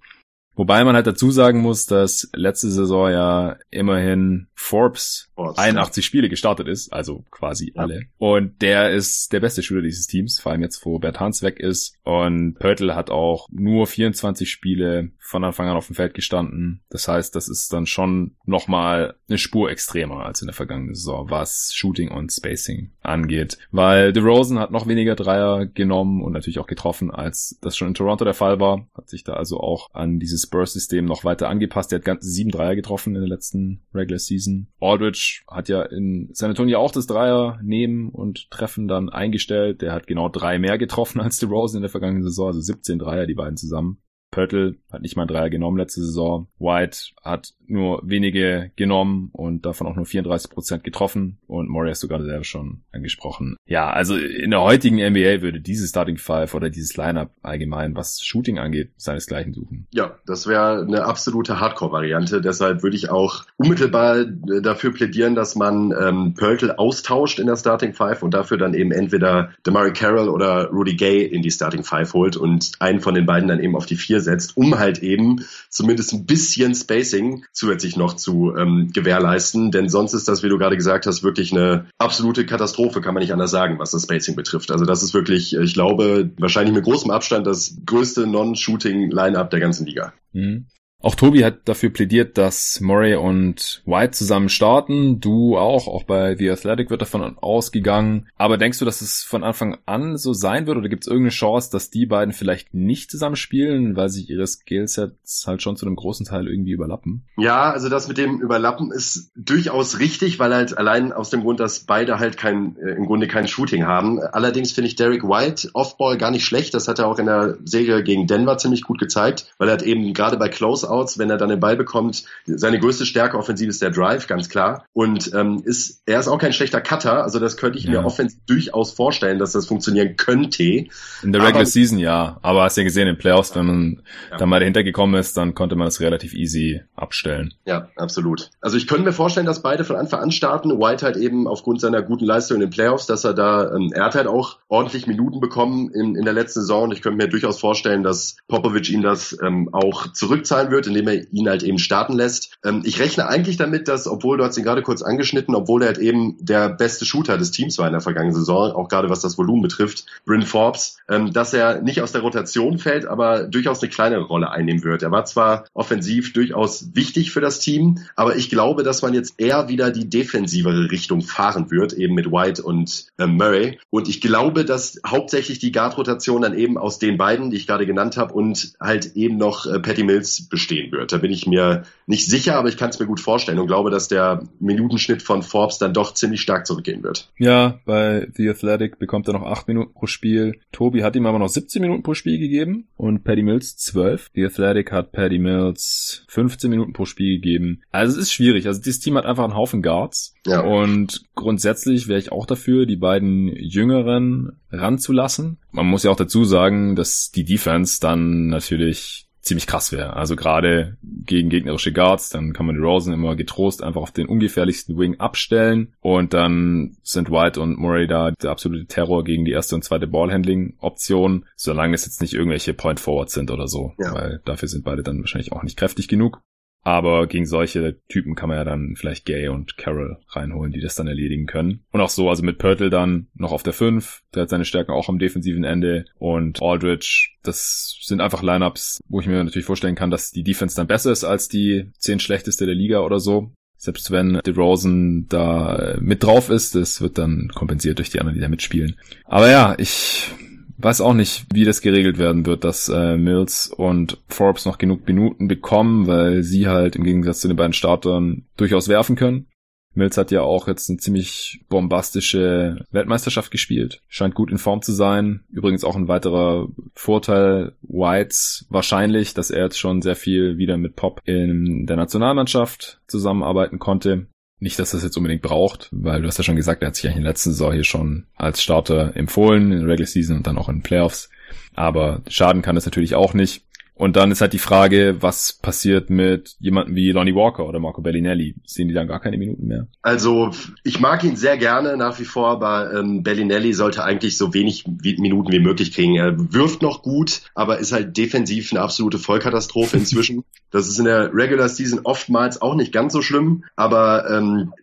S1: Wobei man halt dazu sagen muss, dass letzte Saison ja immerhin Forbes oh, 81 Spiele gestartet ist, also quasi ja. alle. Und der ist der beste Spieler dieses Teams, vor allem jetzt, wo Bert Hans weg ist. Und Pörtl hat auch nur 24 Spiele von Anfang an auf dem Feld gestanden. Das heißt, das ist dann schon nochmal eine Spur extremer als in der vergangenen Saison, was Shooting und Spacing angeht. Weil DeRozan hat noch weniger Dreier genommen und natürlich auch getroffen, als das schon in Toronto der Fall war. Hat sich da also auch an dieses Spurs-System noch weiter angepasst. Der hat ganze sieben Dreier getroffen in der letzten Regular Season. Aldridge hat ja in San Antonio auch das Dreier nehmen und treffen dann eingestellt. Der hat genau drei mehr getroffen als DeRozan in der vergangenen Saison, also 17 Dreier, die beiden zusammen. Pörtl hat nicht mal Dreier genommen letzte Saison. White hat nur wenige genommen und davon auch nur 34 Prozent getroffen. Und Murray hast du gerade selber schon angesprochen. Ja, also in der heutigen NBA würde dieses Starting Five oder dieses Lineup allgemein, was Shooting angeht, seinesgleichen suchen.
S2: Ja, das wäre eine absolute Hardcore-Variante. Deshalb würde ich auch unmittelbar dafür plädieren, dass man ähm, Pörtl austauscht in der Starting Five und dafür dann eben entweder Damari Carroll oder Rudy Gay in die Starting Five holt und einen von den beiden dann eben auf die Vier setzt, um halt eben zumindest ein bisschen Spacing zusätzlich noch zu ähm, gewährleisten. Denn sonst ist das, wie du gerade gesagt hast, wirklich eine absolute Katastrophe, kann man nicht anders sagen, was das Spacing betrifft. Also das ist wirklich, ich glaube, wahrscheinlich mit großem Abstand das größte Non-Shooting-Line-Up der ganzen Liga.
S1: Mhm. Auch Tobi hat dafür plädiert, dass Murray und White zusammen starten. Du auch, auch bei The Athletic wird davon ausgegangen. Aber denkst du, dass es von Anfang an so sein wird oder gibt es irgendeine Chance, dass die beiden vielleicht nicht zusammen spielen, weil sich ihre Skillsets halt schon zu einem großen Teil irgendwie überlappen?
S2: Ja, also das mit dem Überlappen ist durchaus richtig, weil halt allein aus dem Grund, dass beide halt kein, äh, im Grunde kein Shooting haben. Allerdings finde ich Derek White Offball gar nicht schlecht. Das hat er auch in der Serie gegen Denver ziemlich gut gezeigt, weil er hat eben gerade bei Closeout Outs, wenn er dann den Ball bekommt. Seine größte Stärke offensiv ist der Drive, ganz klar. Und ähm, ist, er ist auch kein schlechter Cutter, also das könnte ich ja. mir offensiv durchaus vorstellen, dass das funktionieren könnte.
S1: In der Regular aber, Season ja, aber hast ja gesehen, in Playoffs, wenn man ja. da mal dahinter gekommen ist, dann konnte man das relativ easy abstellen.
S2: Ja, absolut. Also ich könnte mir vorstellen, dass beide von Anfang an starten. White halt eben aufgrund seiner guten Leistung in den Playoffs, dass er da, ähm, er hat halt auch ordentlich Minuten bekommen in, in der letzten Saison und ich könnte mir durchaus vorstellen, dass Popovic ihm das ähm, auch zurückzahlen wird wird, indem er ihn halt eben starten lässt. Ähm, ich rechne eigentlich damit, dass, obwohl du hast ihn gerade kurz angeschnitten, obwohl er halt eben der beste Shooter des Teams war in der vergangenen Saison, auch gerade was das Volumen betrifft, Bryn Forbes, ähm, dass er nicht aus der Rotation fällt, aber durchaus eine kleinere Rolle einnehmen wird. Er war zwar offensiv durchaus wichtig für das Team, aber ich glaube, dass man jetzt eher wieder die defensivere Richtung fahren wird, eben mit White und äh, Murray. Und ich glaube, dass hauptsächlich die Guard-Rotation dann eben aus den beiden, die ich gerade genannt habe, und halt eben noch äh, Patty Mills bestehen wird. Da bin ich mir nicht sicher, aber ich kann es mir gut vorstellen und glaube, dass der Minutenschnitt von Forbes dann doch ziemlich stark zurückgehen wird.
S1: Ja, bei The Athletic bekommt er noch acht Minuten pro Spiel. Tobi hat ihm aber noch 17 Minuten pro Spiel gegeben und Patty Mills 12. The Athletic hat Patty Mills 15 Minuten pro Spiel gegeben. Also es ist schwierig. Also dieses Team hat einfach einen Haufen Guards. Ja. Und grundsätzlich wäre ich auch dafür, die beiden Jüngeren ranzulassen. Man muss ja auch dazu sagen, dass die Defense dann natürlich ziemlich krass wäre. Also gerade gegen gegnerische Guards, dann kann man die Rosen immer getrost einfach auf den ungefährlichsten Wing abstellen und dann sind White und Murray da der absolute Terror gegen die erste und zweite Ballhandling-Option, solange es jetzt nicht irgendwelche Point Forwards sind oder so, ja. weil dafür sind beide dann wahrscheinlich auch nicht kräftig genug. Aber gegen solche Typen kann man ja dann vielleicht Gay und Carroll reinholen, die das dann erledigen können. Und auch so, also mit Pörtl dann noch auf der 5, der hat seine Stärken auch am defensiven Ende. Und Aldridge, das sind einfach Lineups, wo ich mir natürlich vorstellen kann, dass die Defense dann besser ist als die 10 schlechteste der Liga oder so. Selbst wenn DeRozan da mit drauf ist, das wird dann kompensiert durch die anderen, die da mitspielen. Aber ja, ich weiß auch nicht, wie das geregelt werden wird, dass äh, Mills und Forbes noch genug Minuten bekommen, weil sie halt im Gegensatz zu den beiden Startern durchaus werfen können. Mills hat ja auch jetzt eine ziemlich bombastische Weltmeisterschaft gespielt. Scheint gut in Form zu sein. Übrigens auch ein weiterer Vorteil Whites wahrscheinlich, dass er jetzt schon sehr viel wieder mit Pop in der Nationalmannschaft zusammenarbeiten konnte. Nicht, dass das jetzt unbedingt braucht, weil du hast ja schon gesagt, er hat sich eigentlich in der letzten Saison hier schon als Starter empfohlen, in der Regular Season und dann auch in den Playoffs. Aber schaden kann es natürlich auch nicht. Und dann ist halt die Frage, was passiert mit jemandem wie Lonnie Walker oder Marco Bellinelli? Sehen die dann gar keine Minuten mehr?
S2: Also ich mag ihn sehr gerne nach wie vor, aber ähm, Bellinelli sollte eigentlich so wenig wie, Minuten wie möglich kriegen. Er wirft noch gut, aber ist halt defensiv eine absolute Vollkatastrophe inzwischen. das ist in der Regular Season oftmals auch nicht ganz so schlimm, aber ähm,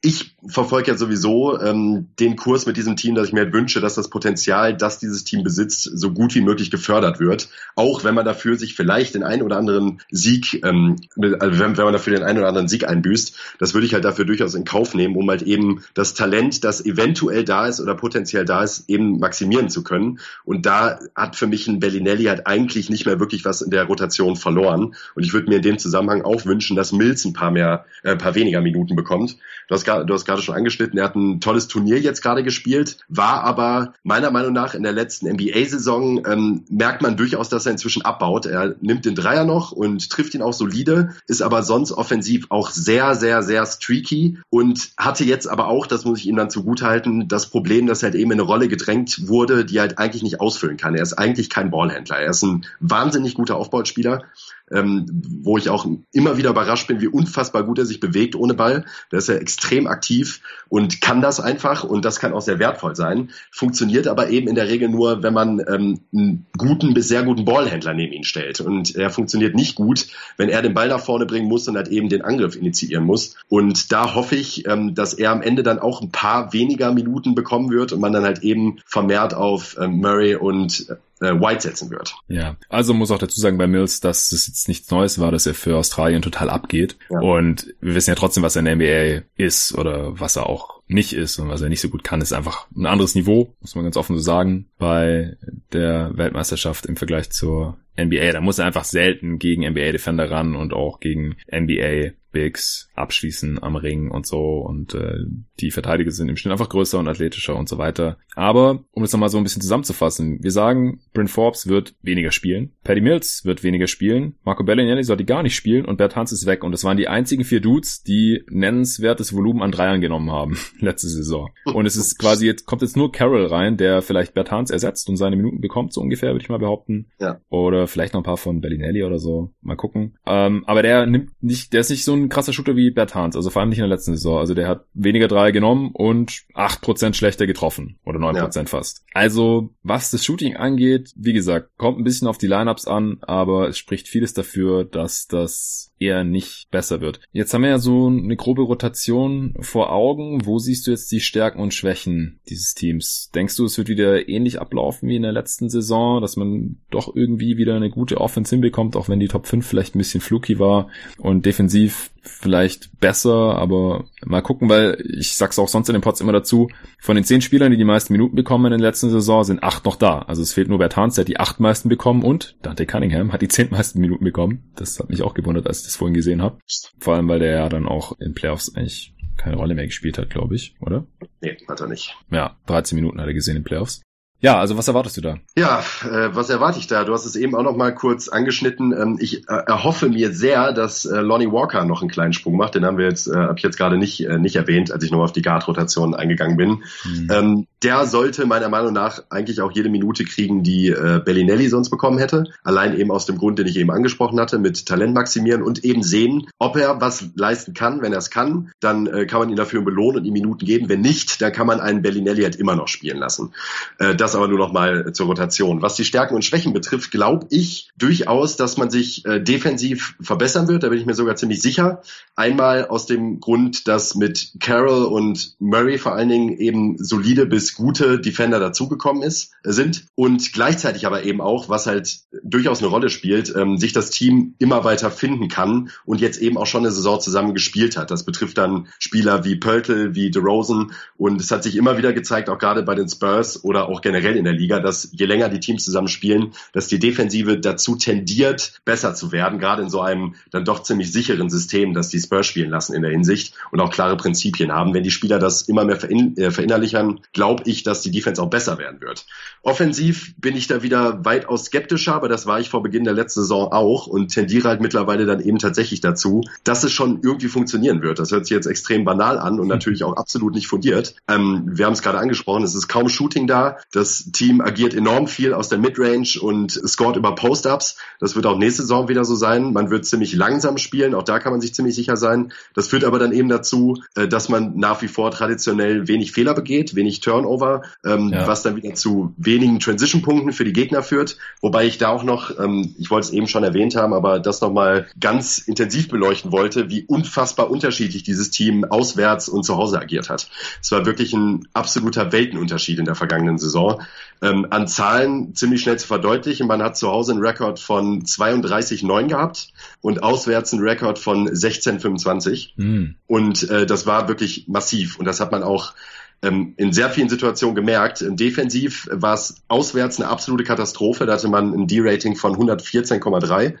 S2: ich verfolge ja sowieso ähm, den Kurs mit diesem Team, dass ich mir halt wünsche, dass das Potenzial, das dieses Team besitzt, so gut wie möglich gefördert wird. Auch wenn man dafür sich vielleicht den einen oder anderen Sieg, ähm, also wenn, wenn man dafür den einen oder anderen Sieg einbüßt, das würde ich halt dafür durchaus in Kauf nehmen, um halt eben das Talent, das eventuell da ist oder potenziell da ist, eben maximieren zu können. Und da hat für mich ein Bellinelli halt eigentlich nicht mehr wirklich was in der Rotation verloren. Und ich würde mir in dem Zusammenhang auch wünschen, dass Mills ein paar mehr, äh, ein paar weniger Minuten bekommt. Du hast, du hast gerade schon angeschnitten, er hat ein tolles Turnier jetzt gerade gespielt, war aber meiner Meinung nach in der letzten NBA-Saison ähm, merkt man durchaus, dass er inzwischen abbaut. Er nimmt den Dreier noch und trifft ihn auch solide, ist aber sonst offensiv auch sehr, sehr, sehr streaky und hatte jetzt aber auch, das muss ich ihm dann zugutehalten, das Problem, dass er halt eben in eine Rolle gedrängt wurde, die er halt eigentlich nicht ausfüllen kann. Er ist eigentlich kein Ballhändler. Er ist ein wahnsinnig guter Aufbauspieler, ähm, wo ich auch immer wieder überrascht bin, wie unfassbar gut er sich bewegt ohne Ball. Der ist ja extrem aktiv und kann das einfach und das kann auch sehr wertvoll sein. Funktioniert aber eben in der Regel nur, wenn man ähm, einen guten bis sehr guten Ballhändler neben ihn stellt. Und er funktioniert nicht gut, wenn er den Ball nach vorne bringen muss und halt eben den Angriff initiieren muss. Und da hoffe ich, ähm, dass er am Ende dann auch ein paar weniger Minuten bekommen wird und man dann halt eben vermehrt auf ähm, Murray und äh, White setzen wird.
S1: Ja, also muss auch dazu sagen bei Mills, dass es jetzt nichts Neues war, dass er für Australien total abgeht. Ja. Und wir wissen ja trotzdem, was er in der NBA ist oder was er auch nicht ist und was er nicht so gut kann, ist einfach ein anderes Niveau, muss man ganz offen so sagen, bei der Weltmeisterschaft im Vergleich zur NBA. Da muss er einfach selten gegen NBA-Defender ran und auch gegen NBA Bigs abschließen am Ring und so und äh, die Verteidiger sind im Schnitt einfach größer und athletischer und so weiter. Aber um das nochmal so ein bisschen zusammenzufassen, wir sagen, Bryn Forbes wird weniger spielen, Paddy Mills wird weniger spielen, Marco Bellinelli sollte gar nicht spielen und Bert Hans ist weg und das waren die einzigen vier Dudes, die nennenswertes Volumen an Dreiern genommen haben letzte Saison. Und es ist quasi jetzt kommt jetzt nur Carroll rein, der vielleicht Bert Hans ersetzt und seine Minuten bekommt, so ungefähr würde ich mal behaupten. Ja. Oder vielleicht noch ein paar von Bellinelli oder so, mal gucken. Ähm, aber der nimmt nicht, der ist nicht so ein krasser Shooter wie Bert Hans, also vor allem nicht in der letzten Saison. Also der hat weniger drei genommen und acht Prozent schlechter getroffen. Oder neun Prozent ja. fast. Also, was das Shooting angeht, wie gesagt, kommt ein bisschen auf die Lineups an, aber es spricht vieles dafür, dass das eher nicht besser wird. Jetzt haben wir ja so eine grobe Rotation vor Augen. Wo siehst du jetzt die Stärken und Schwächen dieses Teams? Denkst du, es wird wieder ähnlich ablaufen wie in der letzten Saison, dass man doch irgendwie wieder eine gute Offense hinbekommt, auch wenn die Top 5 vielleicht ein bisschen fluky war und defensiv vielleicht besser, aber mal gucken, weil ich sag's auch sonst in den Pods immer dazu, von den zehn Spielern, die die meisten Minuten bekommen in der letzten Saison, sind acht noch da. Also es fehlt nur Bert Hans, der hat die acht meisten bekommen und Dante Cunningham hat die zehn meisten Minuten bekommen. Das hat mich auch gewundert, als ich das vorhin gesehen habe. Vor allem, weil der ja dann auch in Playoffs eigentlich keine Rolle mehr gespielt hat, glaube ich, oder?
S2: Nee, hat er nicht.
S1: Ja, 13 Minuten hat er gesehen in Playoffs. Ja, also was erwartest du da?
S2: Ja, äh, was erwarte ich da? Du hast es eben auch noch mal kurz angeschnitten. Ähm, ich äh, erhoffe mir sehr, dass äh, Lonnie Walker noch einen kleinen Sprung macht. Den haben wir jetzt, äh, habe ich jetzt gerade nicht äh, nicht erwähnt, als ich noch auf die Guard-Rotation eingegangen bin. Mhm. Ähm, der sollte meiner Meinung nach eigentlich auch jede Minute kriegen, die äh, Bellinelli sonst bekommen hätte. Allein eben aus dem Grund, den ich eben angesprochen hatte, mit Talent maximieren und eben sehen, ob er was leisten kann. Wenn er es kann, dann äh, kann man ihn dafür belohnen und ihm Minuten geben. Wenn nicht, dann kann man einen Bellinelli halt immer noch spielen lassen. Äh, das aber nur noch mal zur Rotation. Was die Stärken und Schwächen betrifft, glaube ich durchaus, dass man sich äh, defensiv verbessern wird. Da bin ich mir sogar ziemlich sicher. Einmal aus dem Grund, dass mit Carroll und Murray vor allen Dingen eben solide bis gute Defender dazugekommen ist, sind und gleichzeitig aber eben auch, was halt durchaus eine Rolle spielt, ähm, sich das Team immer weiter finden kann und jetzt eben auch schon eine Saison zusammen gespielt hat. Das betrifft dann Spieler wie Pöltl, wie DeRozan und es hat sich immer wieder gezeigt, auch gerade bei den Spurs oder auch generell generell in der Liga, dass je länger die Teams zusammen spielen, dass die Defensive dazu tendiert, besser zu werden, gerade in so einem dann doch ziemlich sicheren System, das die Spurs spielen lassen in der Hinsicht und auch klare Prinzipien haben. Wenn die Spieler das immer mehr verin äh, verinnerlichern, glaube ich, dass die Defense auch besser werden wird. Offensiv bin ich da wieder weitaus skeptischer, aber das war ich vor Beginn der letzten Saison auch und tendiere halt mittlerweile dann eben tatsächlich dazu, dass es schon irgendwie funktionieren wird. Das hört sich jetzt extrem banal an und natürlich auch absolut nicht fundiert. Ähm, wir haben es gerade angesprochen, es ist kaum Shooting da. Das Team agiert enorm viel aus der Midrange und scored über Post-Ups. Das wird auch nächste Saison wieder so sein. Man wird ziemlich langsam spielen, auch da kann man sich ziemlich sicher sein. Das führt aber dann eben dazu, äh, dass man nach wie vor traditionell wenig Fehler begeht, wenig Turnover, ähm, ja. was dann wieder zu wenigen Transition-Punkten für die Gegner führt. Wobei ich da auch noch, ähm, ich wollte es eben schon erwähnt haben, aber das nochmal ganz intensiv beleuchten wollte, wie unfassbar unterschiedlich dieses Team auswärts und zu Hause agiert hat. Es war wirklich ein absoluter Weltenunterschied in der vergangenen Saison ähm, an Zahlen ziemlich schnell zu verdeutlichen. Man hat zu Hause einen Rekord von 32,9 gehabt und auswärts einen Rekord von 16,25. Mhm. Und äh, das war wirklich massiv. Und das hat man auch ähm, in sehr vielen Situationen gemerkt. Defensiv war es auswärts eine absolute Katastrophe. Da hatte man ein D-Rating von 114,3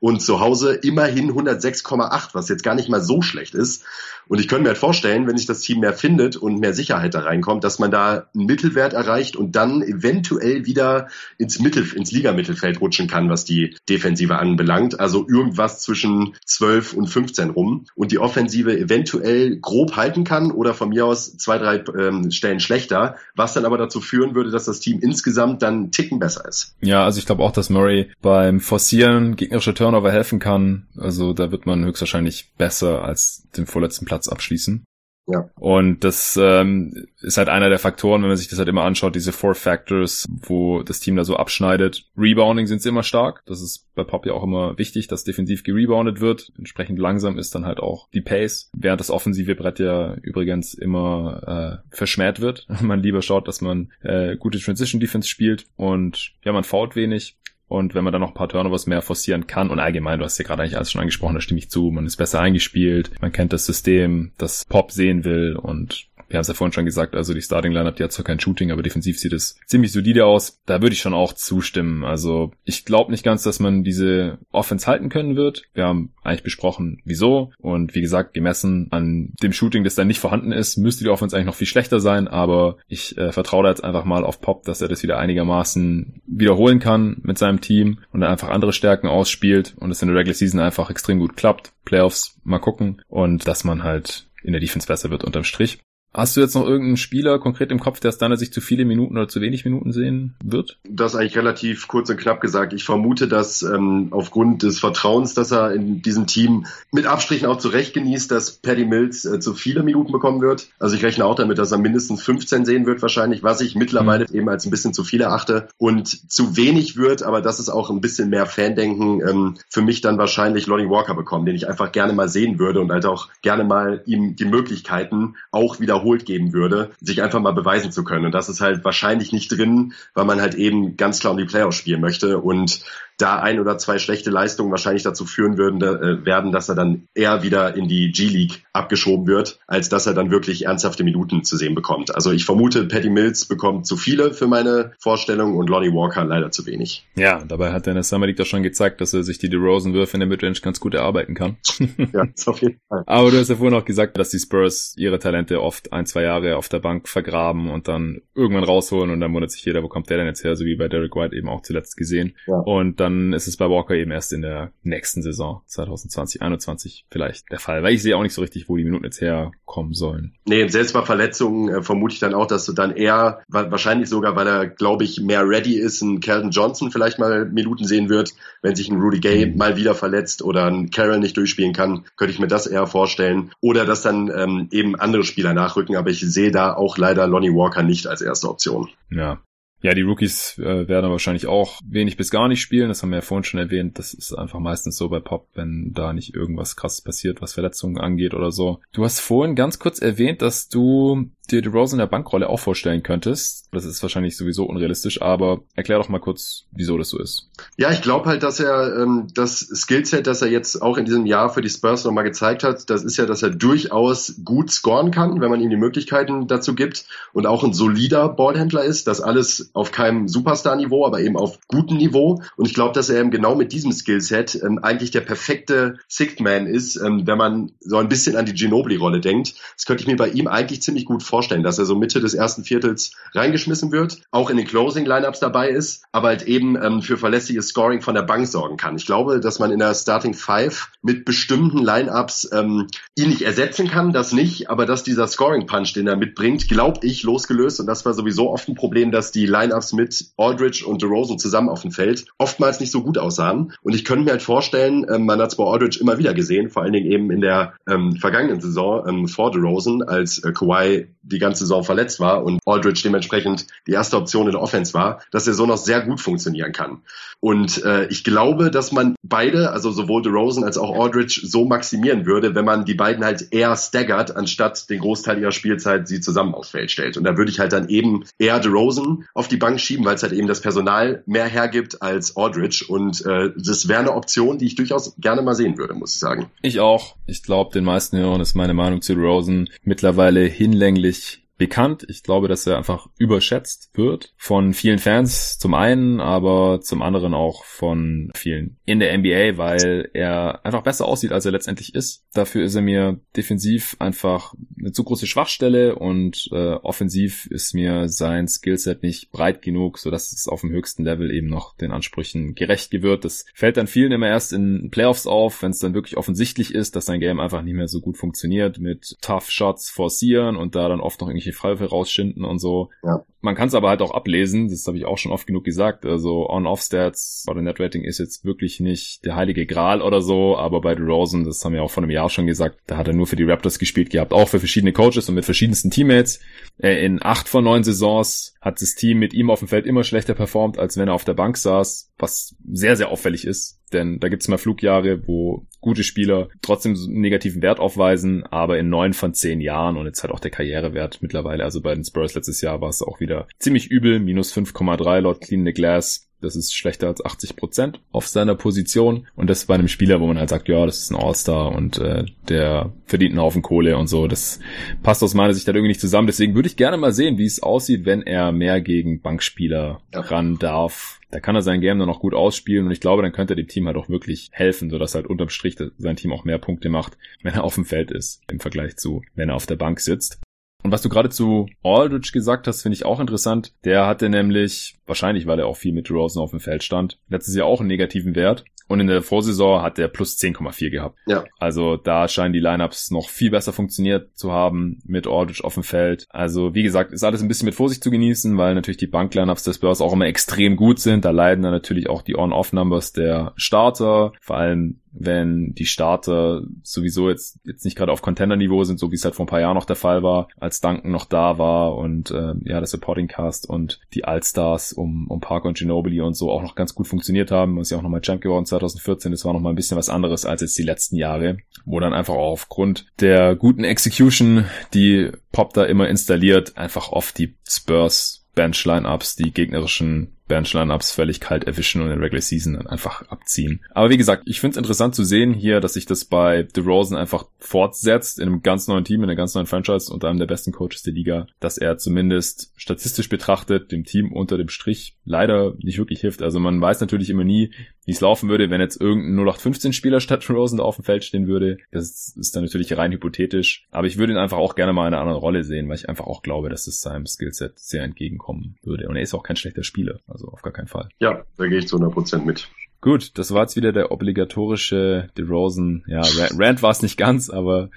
S2: und zu Hause immerhin 106,8, was jetzt gar nicht mal so schlecht ist. Und ich könnte mir halt vorstellen, wenn sich das Team mehr findet und mehr Sicherheit da reinkommt, dass man da einen Mittelwert erreicht und dann eventuell wieder ins Mittel, ins Ligamittelfeld rutschen kann, was die Defensive anbelangt. Also irgendwas zwischen 12 und 15 rum und die Offensive eventuell grob halten kann oder von mir aus zwei, drei ähm, Stellen schlechter, was dann aber dazu führen würde, dass das Team insgesamt dann einen Ticken besser ist.
S1: Ja, also ich glaube auch, dass Murray beim Forcieren gegnerische Turnover helfen kann. Also da wird man höchstwahrscheinlich besser als den vorletzten Platz abschließen. Ja. Und das ähm, ist halt einer der Faktoren, wenn man sich das halt immer anschaut, diese Four Factors, wo das Team da so abschneidet. Rebounding sind sie immer stark. Das ist bei Pop ja auch immer wichtig, dass defensiv gereboundet wird. Entsprechend langsam ist dann halt auch die Pace, während das offensive Brett ja übrigens immer äh, verschmäht wird. man lieber schaut, dass man äh, gute Transition Defense spielt und ja, man fault wenig. Und wenn man dann noch ein paar Turnovers mehr forcieren kann und allgemein, du hast ja gerade eigentlich alles schon angesprochen, da stimme ich zu, man ist besser eingespielt, man kennt das System, das Pop sehen will und wir haben es ja vorhin schon gesagt, also die Starting Lineup, die hat zwar kein Shooting, aber defensiv sieht es ziemlich solide aus. Da würde ich schon auch zustimmen. Also ich glaube nicht ganz, dass man diese Offense halten können wird. Wir haben eigentlich besprochen, wieso. Und wie gesagt, gemessen an dem Shooting, das dann nicht vorhanden ist, müsste die Offense eigentlich noch viel schlechter sein. Aber ich äh, vertraue da jetzt einfach mal auf Pop, dass er das wieder einigermaßen wiederholen kann mit seinem Team und dann einfach andere Stärken ausspielt und es in der Regular Season einfach extrem gut klappt. Playoffs mal gucken und dass man halt in der Defense besser wird unterm Strich. Hast du jetzt noch irgendeinen Spieler konkret im Kopf, der aus deiner Sicht zu viele Minuten oder zu wenig Minuten sehen wird?
S2: Das eigentlich relativ kurz und knapp gesagt. Ich vermute, dass ähm, aufgrund des Vertrauens, dass er in diesem Team mit Abstrichen auch zurecht genießt, dass Paddy Mills äh, zu viele Minuten bekommen wird. Also ich rechne auch damit, dass er mindestens 15 sehen wird wahrscheinlich, was ich mittlerweile mhm. eben als ein bisschen zu viel erachte und zu wenig wird, aber das ist auch ein bisschen mehr Fandenken, ähm, für mich dann wahrscheinlich Lonnie Walker bekommen, den ich einfach gerne mal sehen würde und halt auch gerne mal ihm die Möglichkeiten auch wiederholt geben würde, sich einfach mal beweisen zu können. Und das ist halt wahrscheinlich nicht drin, weil man halt eben ganz klar um die Playoffs spielen möchte. Und da ein oder zwei schlechte Leistungen wahrscheinlich dazu führen würden, äh, werden, dass er dann eher wieder in die G-League abgeschoben wird, als dass er dann wirklich ernsthafte Minuten zu sehen bekommt. Also ich vermute, Patty Mills bekommt zu viele für meine Vorstellung und Lonnie Walker leider zu wenig.
S1: Ja, dabei hat er in der Summer League doch schon gezeigt, dass er sich die DeRozan-Würfe in der Midrange ganz gut erarbeiten kann. ja, das auf jeden Fall. Aber du hast ja vorhin auch gesagt, dass die Spurs ihre Talente oft ein, zwei Jahre auf der Bank vergraben und dann irgendwann rausholen und dann wundert sich jeder, wo kommt der denn jetzt her, so wie bei Derek White eben auch zuletzt gesehen. Ja. Und dann ist es bei Walker eben erst in der nächsten Saison 2020, 2021 vielleicht der Fall, weil ich sehe auch nicht so richtig, wo die Minuten jetzt herkommen sollen.
S2: Nee, selbst bei Verletzungen äh, vermute ich dann auch, dass du dann eher, wahrscheinlich sogar, weil er, glaube ich, mehr ready ist, ein Calvin Johnson vielleicht mal Minuten sehen wird, wenn sich ein Rudy Gay mhm. mal wieder verletzt oder ein Carroll nicht durchspielen kann, könnte ich mir das eher vorstellen. Oder dass dann ähm, eben andere Spieler nachrücken, aber ich sehe da auch leider Lonnie Walker nicht als erste Option.
S1: Ja, ja, die Rookies äh, werden wahrscheinlich auch wenig bis gar nicht spielen. Das haben wir ja vorhin schon erwähnt. Das ist einfach meistens so bei Pop, wenn da nicht irgendwas krasses passiert, was Verletzungen angeht oder so. Du hast vorhin ganz kurz erwähnt, dass du dir die Rose in der Bankrolle auch vorstellen könntest. Das ist wahrscheinlich sowieso unrealistisch, aber erklär doch mal kurz, wieso das so ist.
S2: Ja, ich glaube halt, dass er ähm, das Skillset, das er jetzt auch in diesem Jahr für die Spurs nochmal gezeigt hat, das ist ja, dass er durchaus gut scoren kann, wenn man ihm die Möglichkeiten dazu gibt und auch ein solider Ballhändler ist. Das alles auf keinem Superstar-Niveau, aber eben auf gutem Niveau. Und ich glaube, dass er eben genau mit diesem Skillset ähm, eigentlich der perfekte Sixth Man ist, ähm, wenn man so ein bisschen an die Ginobili-Rolle denkt. Das könnte ich mir bei ihm eigentlich ziemlich gut vorstellen, dass er so Mitte des ersten Viertels reingeschmissen wird, auch in den Closing-Lineups dabei ist, aber halt eben ähm, für verlässliches Scoring von der Bank sorgen kann. Ich glaube, dass man in der Starting Five mit bestimmten Lineups ähm, ihn nicht ersetzen kann, das nicht, aber dass dieser Scoring-Punch, den er mitbringt, glaube ich, losgelöst, und das war sowieso oft ein Problem, dass die Lineups mit Aldridge und DeRozan zusammen auf dem Feld oftmals nicht so gut aussahen. Und ich könnte mir halt vorstellen, ähm, man hat es bei Aldridge immer wieder gesehen, vor allen Dingen eben in der ähm, vergangenen Saison ähm, vor DeRozan, als äh, Kawhi die ganze Saison verletzt war und Aldridge dementsprechend die erste Option in der Offense war, dass er so noch sehr gut funktionieren kann. Und äh, ich glaube, dass man beide, also sowohl DeRozan als auch Aldridge, so maximieren würde, wenn man die beiden halt eher staggert, anstatt den Großteil ihrer Spielzeit sie zusammen aufs Feld stellt. Und da würde ich halt dann eben eher DeRozan auf die Bank schieben, weil es halt eben das Personal mehr hergibt als Aldridge. Und äh, das wäre eine Option, die ich durchaus gerne mal sehen würde, muss ich sagen.
S1: Ich auch. Ich glaube, den meisten Hörern ist meine Meinung zu DeRozan mittlerweile hinlänglich bekannt. Ich glaube, dass er einfach überschätzt wird von vielen Fans zum einen, aber zum anderen auch von vielen in der NBA, weil er einfach besser aussieht, als er letztendlich ist. Dafür ist er mir defensiv einfach eine zu große Schwachstelle und äh, offensiv ist mir sein Skillset nicht breit genug, so dass es auf dem höchsten Level eben noch den Ansprüchen gerecht wird. Das fällt dann vielen immer erst in Playoffs auf, wenn es dann wirklich offensichtlich ist, dass sein Game einfach nicht mehr so gut funktioniert mit Tough Shots forcieren und da dann oft noch irgendwie irgendwelche Freiwürfe rausschinden und so. Ja. Man kann es aber halt auch ablesen, das habe ich auch schon oft genug gesagt. Also On-Off-Stats oder Net-Rating ist jetzt wirklich nicht der heilige Gral oder so, aber bei DeRozan, das haben wir auch vor einem Jahr schon gesagt, da hat er nur für die Raptors gespielt gehabt, auch für verschiedene Coaches und mit verschiedensten Teammates. Äh, in acht von neun Saisons hat das Team mit ihm auf dem Feld immer schlechter performt, als wenn er auf der Bank saß, was sehr, sehr auffällig ist. Denn da gibt's mal Flugjahre, wo gute Spieler trotzdem einen negativen Wert aufweisen, aber in neun von zehn Jahren und jetzt halt auch der Karrierewert mittlerweile, also bei den Spurs letztes Jahr war es auch wieder ziemlich übel, minus 5,3 laut Clean the Glass. Das ist schlechter als 80 Prozent auf seiner Position. Und das bei einem Spieler, wo man halt sagt, ja, das ist ein All-Star und äh, der verdient einen Haufen Kohle und so. Das passt aus meiner Sicht halt irgendwie nicht zusammen. Deswegen würde ich gerne mal sehen, wie es aussieht, wenn er mehr gegen Bankspieler ja. ran darf da kann er sein Game dann auch gut ausspielen und ich glaube, dann könnte er dem Team halt auch wirklich helfen, sodass halt unterm Strich sein Team auch mehr Punkte macht, wenn er auf dem Feld ist, im Vergleich zu, wenn er auf der Bank sitzt. Und was du gerade zu Aldridge gesagt hast, finde ich auch interessant. Der hatte nämlich, wahrscheinlich weil er auch viel mit DeRozan auf dem Feld stand, letztes Jahr auch einen negativen Wert. Und in der Vorsaison hat er plus 10,4 gehabt.
S2: Ja.
S1: Also da scheinen die Lineups noch viel besser funktioniert zu haben mit Aldridge auf dem Feld. Also wie gesagt, ist alles ein bisschen mit Vorsicht zu genießen, weil natürlich die Bank-Lineups des Spurs auch immer extrem gut sind. Da leiden dann natürlich auch die On-Off-Numbers der Starter. Vor allem wenn die Starter sowieso jetzt, jetzt nicht gerade auf Contender-Niveau sind, so wie es halt vor ein paar Jahren noch der Fall war, als Duncan noch da war und äh, ja, der Supporting Cast und die Allstars um, um Parker und Ginobili und so auch noch ganz gut funktioniert haben. ist ja auch nochmal Champ geworden 2014. Das war nochmal ein bisschen was anderes als jetzt die letzten Jahre, wo dann einfach auch aufgrund der guten Execution, die Pop da immer installiert, einfach oft die Spurs Bench-Lineups, die gegnerischen Bench-Lineups völlig kalt erwischen und in Regular Season dann einfach abziehen. Aber wie gesagt, ich finde es interessant zu sehen hier, dass sich das bei DeRozan einfach fortsetzt in einem ganz neuen Team, in einer ganz neuen Franchise unter einem der besten Coaches der Liga, dass er zumindest statistisch betrachtet dem Team unter dem Strich leider nicht wirklich hilft. Also man weiß natürlich immer nie, wie es laufen würde, wenn jetzt irgendein 0815-Spieler statt Rosen da auf dem Feld stehen würde. Das ist dann natürlich rein hypothetisch. Aber ich würde ihn einfach auch gerne mal in einer anderen Rolle sehen, weil ich einfach auch glaube, dass es seinem Skillset sehr entgegenkommen würde. Und er ist auch kein schlechter Spieler. Also auf gar keinen Fall.
S2: Ja, da gehe ich zu 100% mit.
S1: Gut, das war jetzt wieder der obligatorische DeRozan, ja, Rant war es nicht ganz, aber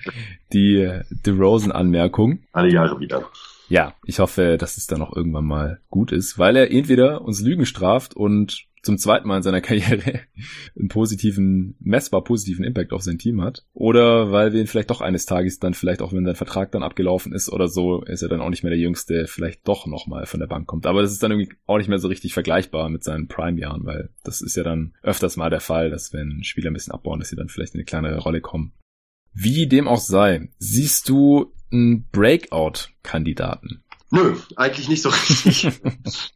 S1: die DeRozan-Anmerkung.
S2: Alle Jahre wieder.
S1: Ja, ich hoffe, dass es dann auch irgendwann mal gut ist, weil er entweder uns Lügen straft und zum zweiten Mal in seiner Karriere einen positiven, messbar positiven Impact auf sein Team hat. Oder weil wir ihn vielleicht doch eines Tages dann vielleicht auch, wenn sein Vertrag dann abgelaufen ist oder so, ist er dann auch nicht mehr der Jüngste, vielleicht doch nochmal von der Bank kommt. Aber das ist dann irgendwie auch nicht mehr so richtig vergleichbar mit seinen Prime-Jahren, weil das ist ja dann öfters mal der Fall, dass wenn Spieler ein bisschen abbauen, dass sie dann vielleicht in eine kleinere Rolle kommen. Wie dem auch sei, siehst du einen Breakout-Kandidaten?
S2: Nö, eigentlich nicht so richtig.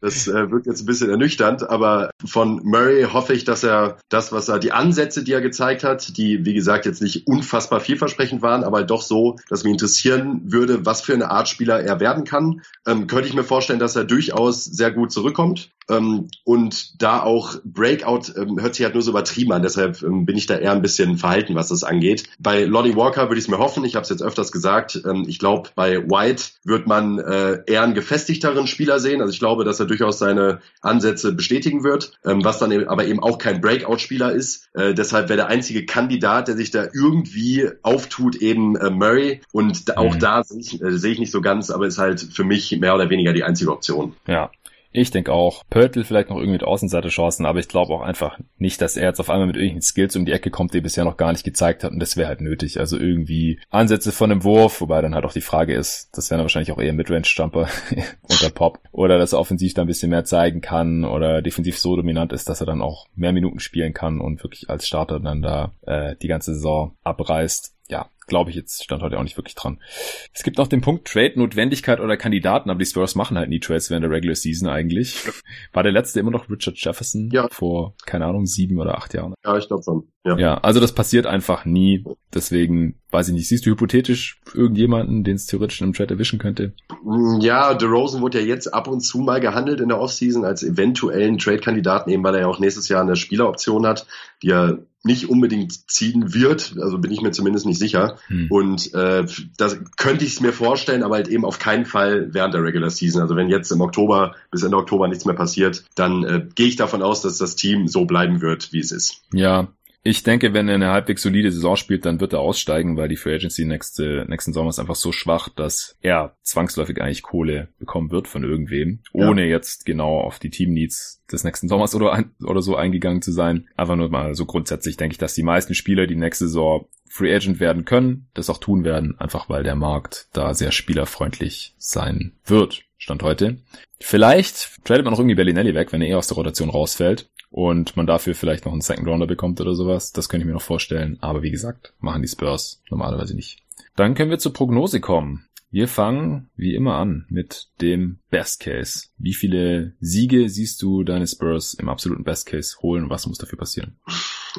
S2: das äh, wirkt jetzt ein bisschen ernüchternd, aber von Murray hoffe ich, dass er das, was er, die Ansätze, die er gezeigt hat, die wie gesagt jetzt nicht unfassbar vielversprechend waren, aber doch so, dass mich interessieren würde, was für eine Art Spieler er werden kann. Ähm, könnte ich mir vorstellen, dass er durchaus sehr gut zurückkommt. Ähm, und da auch Breakout ähm, hört sich halt nur so übertrieben an, deshalb ähm, bin ich da eher ein bisschen verhalten, was das angeht. Bei Lonnie Walker würde ich es mir hoffen, ich habe es jetzt öfters gesagt. Ähm, ich glaube, bei White wird man äh, eher einen gefestigteren Spieler sehen. Also ich glaube, dass er durchaus seine Ansätze bestätigen wird, ähm, was dann eben, aber eben auch kein Breakout-Spieler ist. Äh, deshalb wäre der einzige Kandidat, der sich da irgendwie auftut, eben äh, Murray. Und auch mhm. da sehe ich, äh, seh ich nicht so ganz, aber ist halt für mich mehr oder weniger die einzige Option.
S1: Ja, ich denke auch, Pörtl vielleicht noch irgendwie mit Außenseiterchancen, aber ich glaube auch einfach nicht, dass er jetzt auf einmal mit irgendwelchen Skills um die Ecke kommt, die er bisher noch gar nicht gezeigt hat und das wäre halt nötig. Also irgendwie Ansätze von einem Wurf, wobei dann halt auch die Frage ist, das wären wahrscheinlich auch eher Midrange-Jumper unter Pop oder dass er offensiv da ein bisschen mehr zeigen kann oder defensiv so dominant ist, dass er dann auch mehr Minuten spielen kann und wirklich als Starter dann da äh, die ganze Saison abreißt glaube ich jetzt stand heute auch nicht wirklich dran. Es gibt noch den Punkt Trade Notwendigkeit oder Kandidaten, aber die Spurs machen halt nie Trades während der Regular Season eigentlich. War der letzte immer noch Richard Jefferson
S2: ja.
S1: vor keine Ahnung sieben oder acht Jahren?
S2: Ja, ich glaube schon.
S1: Ja. ja, also das passiert einfach nie. Deswegen weiß ich nicht. Siehst du hypothetisch irgendjemanden, den es theoretisch in einem Trade erwischen könnte?
S2: Ja, DeRozan wurde ja jetzt ab und zu mal gehandelt in der Offseason als eventuellen Trade-Kandidaten, eben weil er ja auch nächstes Jahr eine Spieleroption hat, die er nicht unbedingt ziehen wird, also bin ich mir zumindest nicht sicher. Hm. Und äh, das könnte ich es mir vorstellen, aber halt eben auf keinen Fall während der Regular Season. Also wenn jetzt im Oktober bis Ende Oktober nichts mehr passiert, dann äh, gehe ich davon aus, dass das Team so bleiben wird, wie es ist.
S1: Ja, ich denke, wenn er eine halbwegs solide Saison spielt, dann wird er aussteigen, weil die Free Agency nächste, nächsten Sommer ist einfach so schwach, dass er zwangsläufig eigentlich Kohle bekommen wird von irgendwem, ja. ohne jetzt genau auf die Team Needs des nächsten Sommers oder, ein, oder so eingegangen zu sein. Einfach nur mal so grundsätzlich denke ich, dass die meisten Spieler, die nächste Saison Free Agent werden können, das auch tun werden, einfach weil der Markt da sehr spielerfreundlich sein wird. Stand heute. Vielleicht tradet man auch irgendwie Bellinelli weg, wenn er eh aus der Rotation rausfällt und man dafür vielleicht noch einen Second Rounder bekommt oder sowas. Das könnte ich mir noch vorstellen. Aber wie gesagt, machen die Spurs normalerweise nicht. Dann können wir zur Prognose kommen. Wir fangen wie immer an mit dem Best Case. Wie viele Siege siehst du deine Spurs im absoluten Best Case holen? Was muss dafür passieren?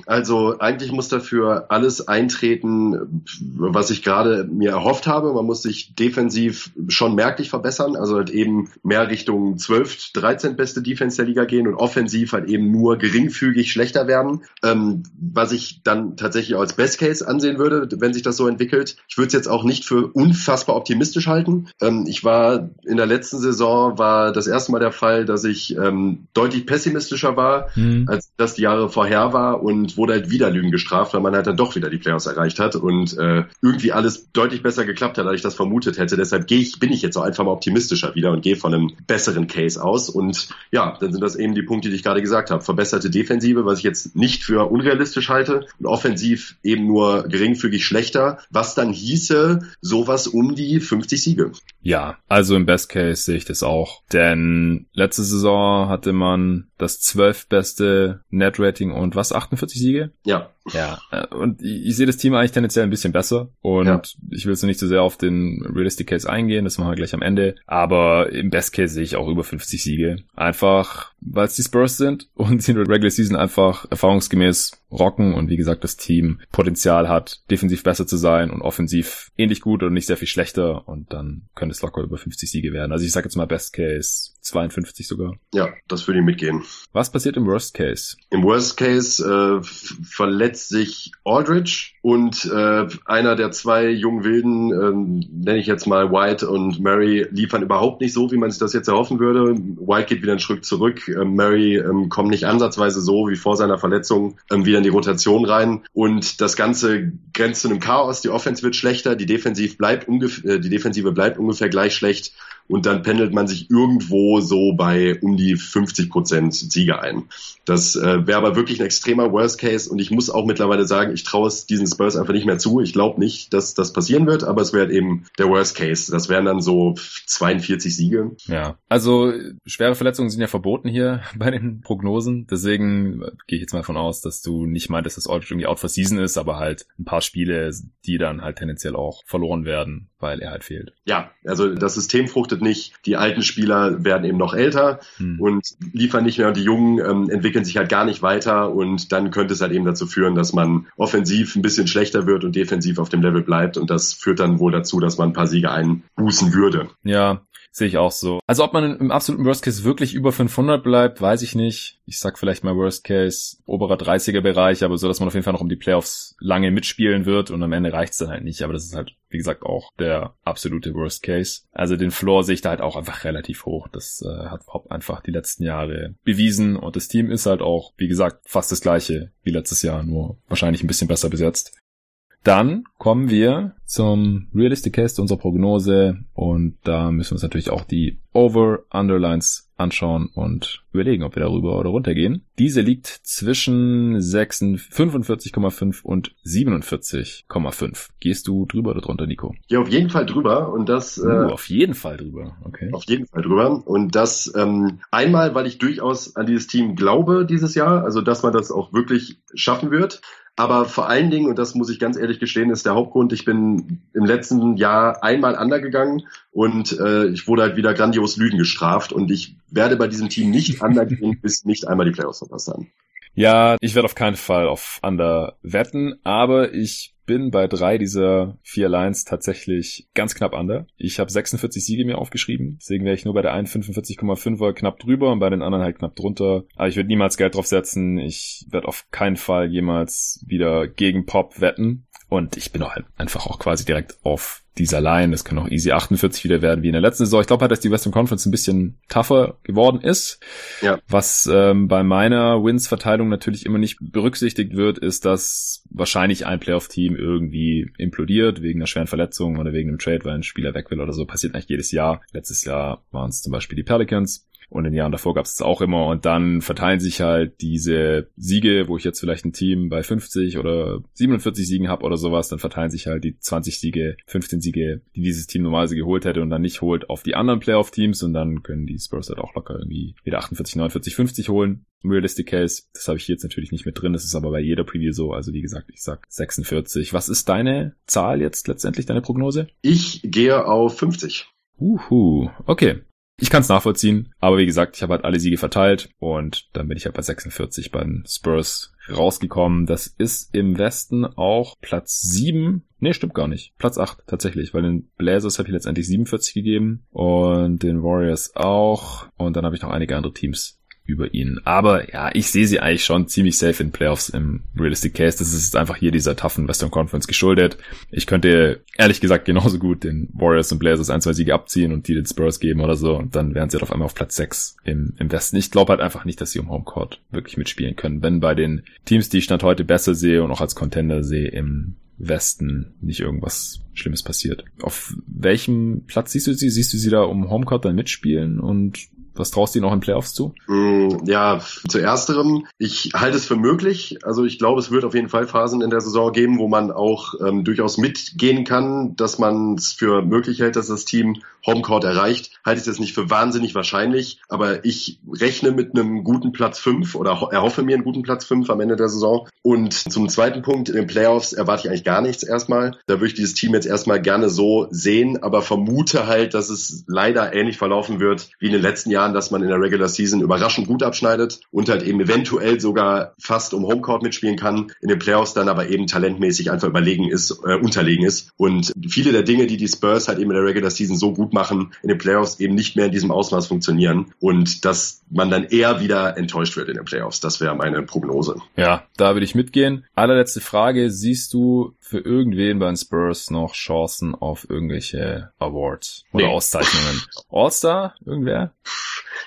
S2: Also eigentlich muss dafür alles eintreten, was ich gerade mir erhofft habe. Man muss sich defensiv schon merklich verbessern, also halt eben mehr Richtung 12, 13 beste Defense der Liga gehen und offensiv halt eben nur geringfügig schlechter werden, ähm, was ich dann tatsächlich als Best Case ansehen würde, wenn sich das so entwickelt. Ich würde es jetzt auch nicht für unfassbar optimistisch halten. Ähm, ich war in der letzten Saison war das erste Mal der Fall, dass ich ähm, deutlich pessimistischer war, mhm. als das die Jahre vorher war und und wurde halt wieder Lügen gestraft, weil man halt dann doch wieder die Playoffs erreicht hat und äh, irgendwie alles deutlich besser geklappt hat, als ich das vermutet hätte. Deshalb gehe ich, bin ich jetzt auch einfach mal optimistischer wieder und gehe von einem besseren Case aus. Und ja, dann sind das eben die Punkte, die ich gerade gesagt habe. Verbesserte Defensive, was ich jetzt nicht für unrealistisch halte, und offensiv eben nur geringfügig schlechter, was dann hieße sowas um die 50 Siege.
S1: Ja, also im Best Case sehe ich das auch. Denn letzte Saison hatte man das zwölfbeste Net-Rating und was, 48 Siege?
S2: Ja.
S1: Ja, äh, und ich, sehe das Team eigentlich tendenziell ein bisschen besser und ja. ich will jetzt nicht so sehr auf den Realistic Case eingehen, das machen wir gleich am Ende, aber im Best Case sehe ich auch über 50 Siege. Einfach, weil es die Spurs sind und sie in der Regular Season einfach erfahrungsgemäß rocken und wie gesagt das Team Potenzial hat, defensiv besser zu sein und offensiv ähnlich gut und nicht sehr viel schlechter und dann könnte es locker über 50 Siege werden. Also ich sage jetzt mal Best Case 52 sogar.
S2: Ja, das würde ich mitgehen.
S1: Was passiert im Worst Case?
S2: Im Worst Case äh, verletzt sich Aldridge und äh, einer der zwei jungen Wilden, äh, nenne ich jetzt mal White und Mary, liefern überhaupt nicht so, wie man sich das jetzt erhoffen würde. White geht wieder einen Schritt zurück. Äh, Mary ähm, kommt nicht ansatzweise so wie vor seiner Verletzung ähm, wieder in die Rotation rein. Und das Ganze grenzt zu einem Chaos. Die Offense wird schlechter, die Defensiv bleibt ungefähr, äh, die Defensive bleibt ungefähr gleich schlecht und dann pendelt man sich irgendwo so bei um die 50 Prozent Sieger ein. Das äh, wäre aber wirklich ein extremer Worst Case und ich muss auch mittlerweile sagen, ich traue es diesen Spurs einfach nicht mehr zu. Ich glaube nicht, dass das passieren wird, aber es wäre eben der Worst Case. Das wären dann so 42 Siege.
S1: Ja, also schwere Verletzungen sind ja verboten hier bei den Prognosen. Deswegen gehe ich jetzt mal davon aus, dass du nicht meintest, dass Aldridge irgendwie out for season ist, aber halt ein paar Spiele, die dann halt tendenziell auch verloren werden, weil er halt fehlt.
S2: Ja, also das System fruchtet nicht. Die alten Spieler werden eben noch älter hm. und liefern nicht mehr und die Jungen ähm, entwickeln sich halt gar nicht weiter und dann könnte es halt eben dazu führen, dass man offensiv ein bisschen schlechter wird und defensiv auf dem Level bleibt und das führt dann wohl dazu, dass man ein paar Siege einbußen würde.
S1: Ja, Sehe ich auch so. Also ob man im absoluten Worst Case wirklich über 500 bleibt, weiß ich nicht. Ich sag vielleicht mal Worst Case oberer 30er Bereich, aber so, dass man auf jeden Fall noch um die Playoffs lange mitspielen wird und am Ende reicht's dann halt nicht. Aber das ist halt, wie gesagt, auch der absolute Worst Case. Also den Floor sehe ich da halt auch einfach relativ hoch. Das äh, hat Hop einfach die letzten Jahre bewiesen und das Team ist halt auch, wie gesagt, fast das gleiche wie letztes Jahr, nur wahrscheinlich ein bisschen besser besetzt. Dann kommen wir zum Realistic Case unserer Prognose und da müssen wir uns natürlich auch die Over-Underlines anschauen und überlegen, ob wir darüber oder runter gehen. Diese liegt zwischen 45,5 und 47,5. Gehst du drüber oder drunter, Nico?
S2: Ja, auf jeden Fall drüber und das...
S1: Uh, äh, auf jeden Fall drüber, okay.
S2: Auf jeden Fall drüber und das ähm, einmal, weil ich durchaus an dieses Team glaube dieses Jahr, also dass man das auch wirklich schaffen wird. Aber vor allen Dingen, und das muss ich ganz ehrlich gestehen, ist der Hauptgrund, ich bin im letzten Jahr einmal undergegangen und äh, ich wurde halt wieder grandios Lügen gestraft und ich werde bei diesem Team nicht undergehen, bis nicht einmal die Playoffs verpasst haben.
S1: Ja, ich werde auf keinen Fall auf Under wetten, aber ich bin bei drei dieser vier Lines tatsächlich ganz knapp under. Ich habe 46 Siege mir aufgeschrieben, deswegen wäre ich nur bei der einen 45,5er knapp drüber und bei den anderen halt knapp drunter. Aber ich würde niemals Geld drauf setzen. Ich werde auf keinen Fall jemals wieder gegen Pop wetten. Und ich bin auch halt einfach auch quasi direkt auf dieser Line. Das kann auch easy 48 wieder werden wie in der letzten Saison. Ich glaube halt, dass die Western Conference ein bisschen tougher geworden ist. Ja. Was ähm, bei meiner Wins-Verteilung natürlich immer nicht berücksichtigt wird, ist, dass wahrscheinlich ein Playoff-Team irgendwie implodiert wegen einer schweren Verletzung oder wegen einem Trade, weil ein Spieler weg will oder so. Passiert eigentlich jedes Jahr. Letztes Jahr waren es zum Beispiel die Pelicans. Und in den Jahren davor gab es auch immer. Und dann verteilen sich halt diese Siege, wo ich jetzt vielleicht ein Team bei 50 oder 47 Siegen habe oder sowas, dann verteilen sich halt die 20 Siege, 15 Siege, die dieses Team normalerweise geholt hätte und dann nicht holt, auf die anderen Playoff-Teams. Und dann können die Spurs halt auch locker irgendwie wieder 48, 49, 50 holen. Realistic Case, das habe ich hier jetzt natürlich nicht mit drin, das ist aber bei jeder Preview so. Also wie gesagt, ich sag 46. Was ist deine Zahl jetzt letztendlich, deine Prognose?
S2: Ich gehe auf 50.
S1: Uhu, okay. Ich kann es nachvollziehen, aber wie gesagt, ich habe halt alle Siege verteilt und dann bin ich halt bei 46 bei den Spurs rausgekommen. Das ist im Westen auch Platz 7. Nee, stimmt gar nicht. Platz 8 tatsächlich, weil den Blazers habe ich letztendlich 47 gegeben und den Warriors auch und dann habe ich noch einige andere Teams über ihnen. Aber ja, ich sehe sie eigentlich schon ziemlich safe in Playoffs im Realistic Case. Das ist einfach hier dieser toughen Western Conference geschuldet. Ich könnte ehrlich gesagt genauso gut den Warriors und Blazers ein, zwei Siege abziehen und die den Spurs geben oder so. Und dann wären sie halt auf einmal auf Platz 6 im, im Westen. Ich glaube halt einfach nicht, dass sie um Homecourt wirklich mitspielen können. Wenn bei den Teams, die ich Stand heute besser sehe und auch als Contender sehe, im Westen nicht irgendwas Schlimmes passiert. Auf welchem Platz siehst du sie? Siehst du sie da um Homecourt dann mitspielen und was traust du ihnen auch in Playoffs zu?
S2: Mm, ja, zu ersterem. Ich halte es für möglich. Also ich glaube, es wird auf jeden Fall Phasen in der Saison geben, wo man auch ähm, durchaus mitgehen kann, dass man es für möglich hält, dass das Team Homecourt erreicht. Halte ich das nicht für wahnsinnig wahrscheinlich, aber ich rechne mit einem guten Platz 5 oder erhoffe mir einen guten Platz 5 am Ende der Saison. Und zum zweiten Punkt, in den Playoffs erwarte ich eigentlich gar nichts erstmal. Da würde ich dieses Team jetzt erstmal gerne so sehen, aber vermute halt, dass es leider ähnlich verlaufen wird wie in den letzten Jahren Jahren, dass man in der Regular Season überraschend gut abschneidet und halt eben eventuell sogar fast um Homecourt mitspielen kann, in den Playoffs dann aber eben talentmäßig einfach überlegen ist, äh, unterlegen ist. Und viele der Dinge, die die Spurs halt eben in der Regular Season so gut machen, in den Playoffs eben nicht mehr in diesem Ausmaß funktionieren und dass man dann eher wieder enttäuscht wird in den Playoffs. Das wäre meine Prognose.
S1: Ja, da würde ich mitgehen. Allerletzte Frage. Siehst du für irgendwen bei den Spurs noch Chancen auf irgendwelche Awards oder nee. Auszeichnungen? All-Star? Irgendwer?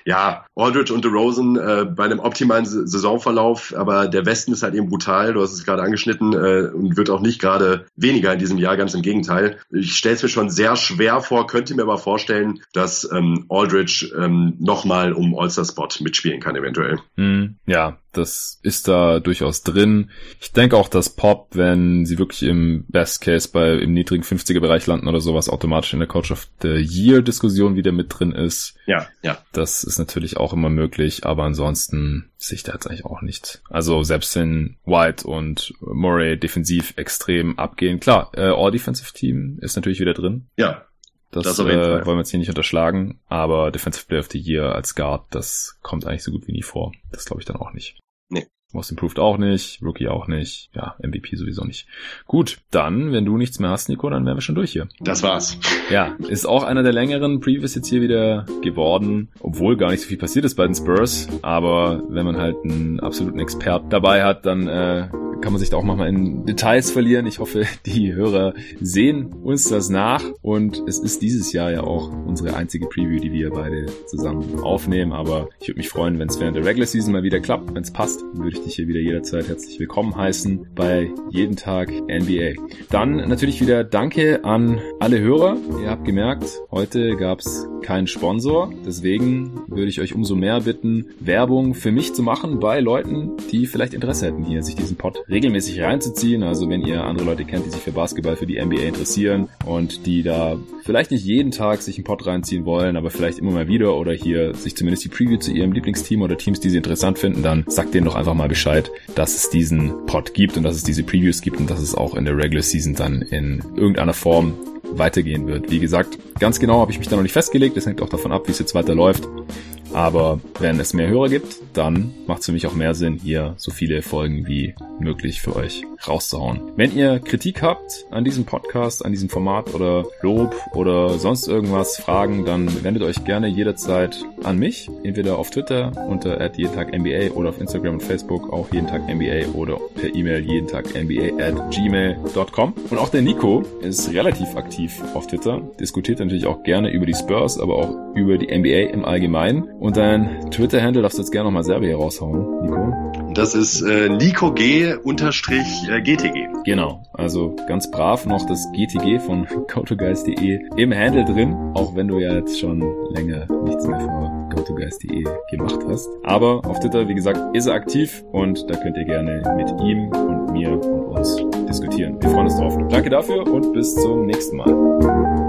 S2: Ja, Aldridge und DeRozan äh, bei einem optimalen Saisonverlauf, aber der Westen ist halt eben brutal, du hast es gerade angeschnitten äh, und wird auch nicht gerade weniger in diesem Jahr, ganz im Gegenteil. Ich stelle es mir schon sehr schwer vor, könnte mir aber vorstellen, dass ähm, Aldridge ähm, nochmal um All-Star-Spot mitspielen kann eventuell.
S1: Hm, ja, das ist da durchaus drin. Ich denke auch, dass Pop, wenn sie wirklich im Best Case bei im niedrigen 50er Bereich landen oder sowas, automatisch in der Coach of the Year Diskussion wieder mit drin ist.
S2: Ja, ja.
S1: Das ist natürlich auch immer möglich, aber ansonsten sehe ich da jetzt eigentlich auch nicht. Also selbst wenn White und Murray defensiv extrem abgehen, klar, äh, All Defensive Team ist natürlich wieder drin.
S2: Ja,
S1: das, das äh, wollen wir jetzt hier nicht unterschlagen, aber Defensive Player of the Year als Guard, das kommt eigentlich so gut wie nie vor. Das glaube ich dann auch nicht. Most Improved auch nicht, Rookie auch nicht, ja, MVP sowieso nicht. Gut, dann, wenn du nichts mehr hast, Nico, dann wären wir schon durch hier.
S2: Das war's.
S1: Ja, ist auch einer der längeren Previews jetzt hier wieder geworden, obwohl gar nicht so viel passiert ist bei den Spurs, aber wenn man halt einen absoluten Expert dabei hat, dann äh, kann man sich da auch manchmal in Details verlieren. Ich hoffe, die Hörer sehen uns das nach. Und es ist dieses Jahr ja auch unsere einzige Preview, die wir beide zusammen aufnehmen. Aber ich würde mich freuen, wenn es während der Regular Season mal wieder klappt. Wenn es passt, würde ich dich hier wieder jederzeit herzlich willkommen heißen bei jeden Tag NBA. Dann natürlich wieder Danke an alle Hörer. Ihr habt gemerkt, heute gab es keinen Sponsor. Deswegen würde ich euch umso mehr bitten, Werbung für mich zu machen bei Leuten, die vielleicht Interesse hätten, hier sich diesen Pod regelmäßig reinzuziehen. Also wenn ihr andere Leute kennt, die sich für Basketball, für die NBA interessieren und die da vielleicht nicht jeden Tag sich einen Pod reinziehen wollen, aber vielleicht immer mal wieder oder hier sich zumindest die Preview zu ihrem Lieblingsteam oder Teams, die sie interessant finden, dann sagt denen doch einfach mal Bescheid, dass es diesen Pod gibt und dass es diese Previews gibt und dass es auch in der Regular Season dann in irgendeiner Form weitergehen wird. Wie gesagt, ganz genau habe ich mich da noch nicht festgelegt. Das hängt auch davon ab, wie es jetzt weiterläuft. Aber wenn es mehr Hörer gibt, dann macht es für mich auch mehr Sinn, hier so viele Folgen wie möglich für euch rauszuhauen. Wenn ihr Kritik habt an diesem Podcast, an diesem Format oder Lob oder sonst irgendwas, Fragen, dann wendet euch gerne jederzeit an mich. Entweder auf Twitter unter jeden Tag NBA oder auf Instagram und Facebook auch jeden Tag NBA oder per E-Mail jeden Tag NBA at gmail.com. Und auch der Nico ist relativ aktiv auf Twitter, diskutiert natürlich auch gerne über die Spurs, aber auch über die NBA im Allgemeinen. Dein Twitter-Handle darfst du jetzt gerne nochmal selber hier raushauen, Nico.
S2: Das ist äh, Nico G unterstrich äh, GTG.
S1: Genau, also ganz brav noch das GTG von GoToGuys.de im Handle drin, auch wenn du ja jetzt schon länger nichts mehr für GoToGuys.de gemacht hast. Aber auf Twitter, wie gesagt, ist er aktiv und da könnt ihr gerne mit ihm und mir und uns diskutieren. Wir freuen uns drauf. Danke dafür und bis zum nächsten Mal.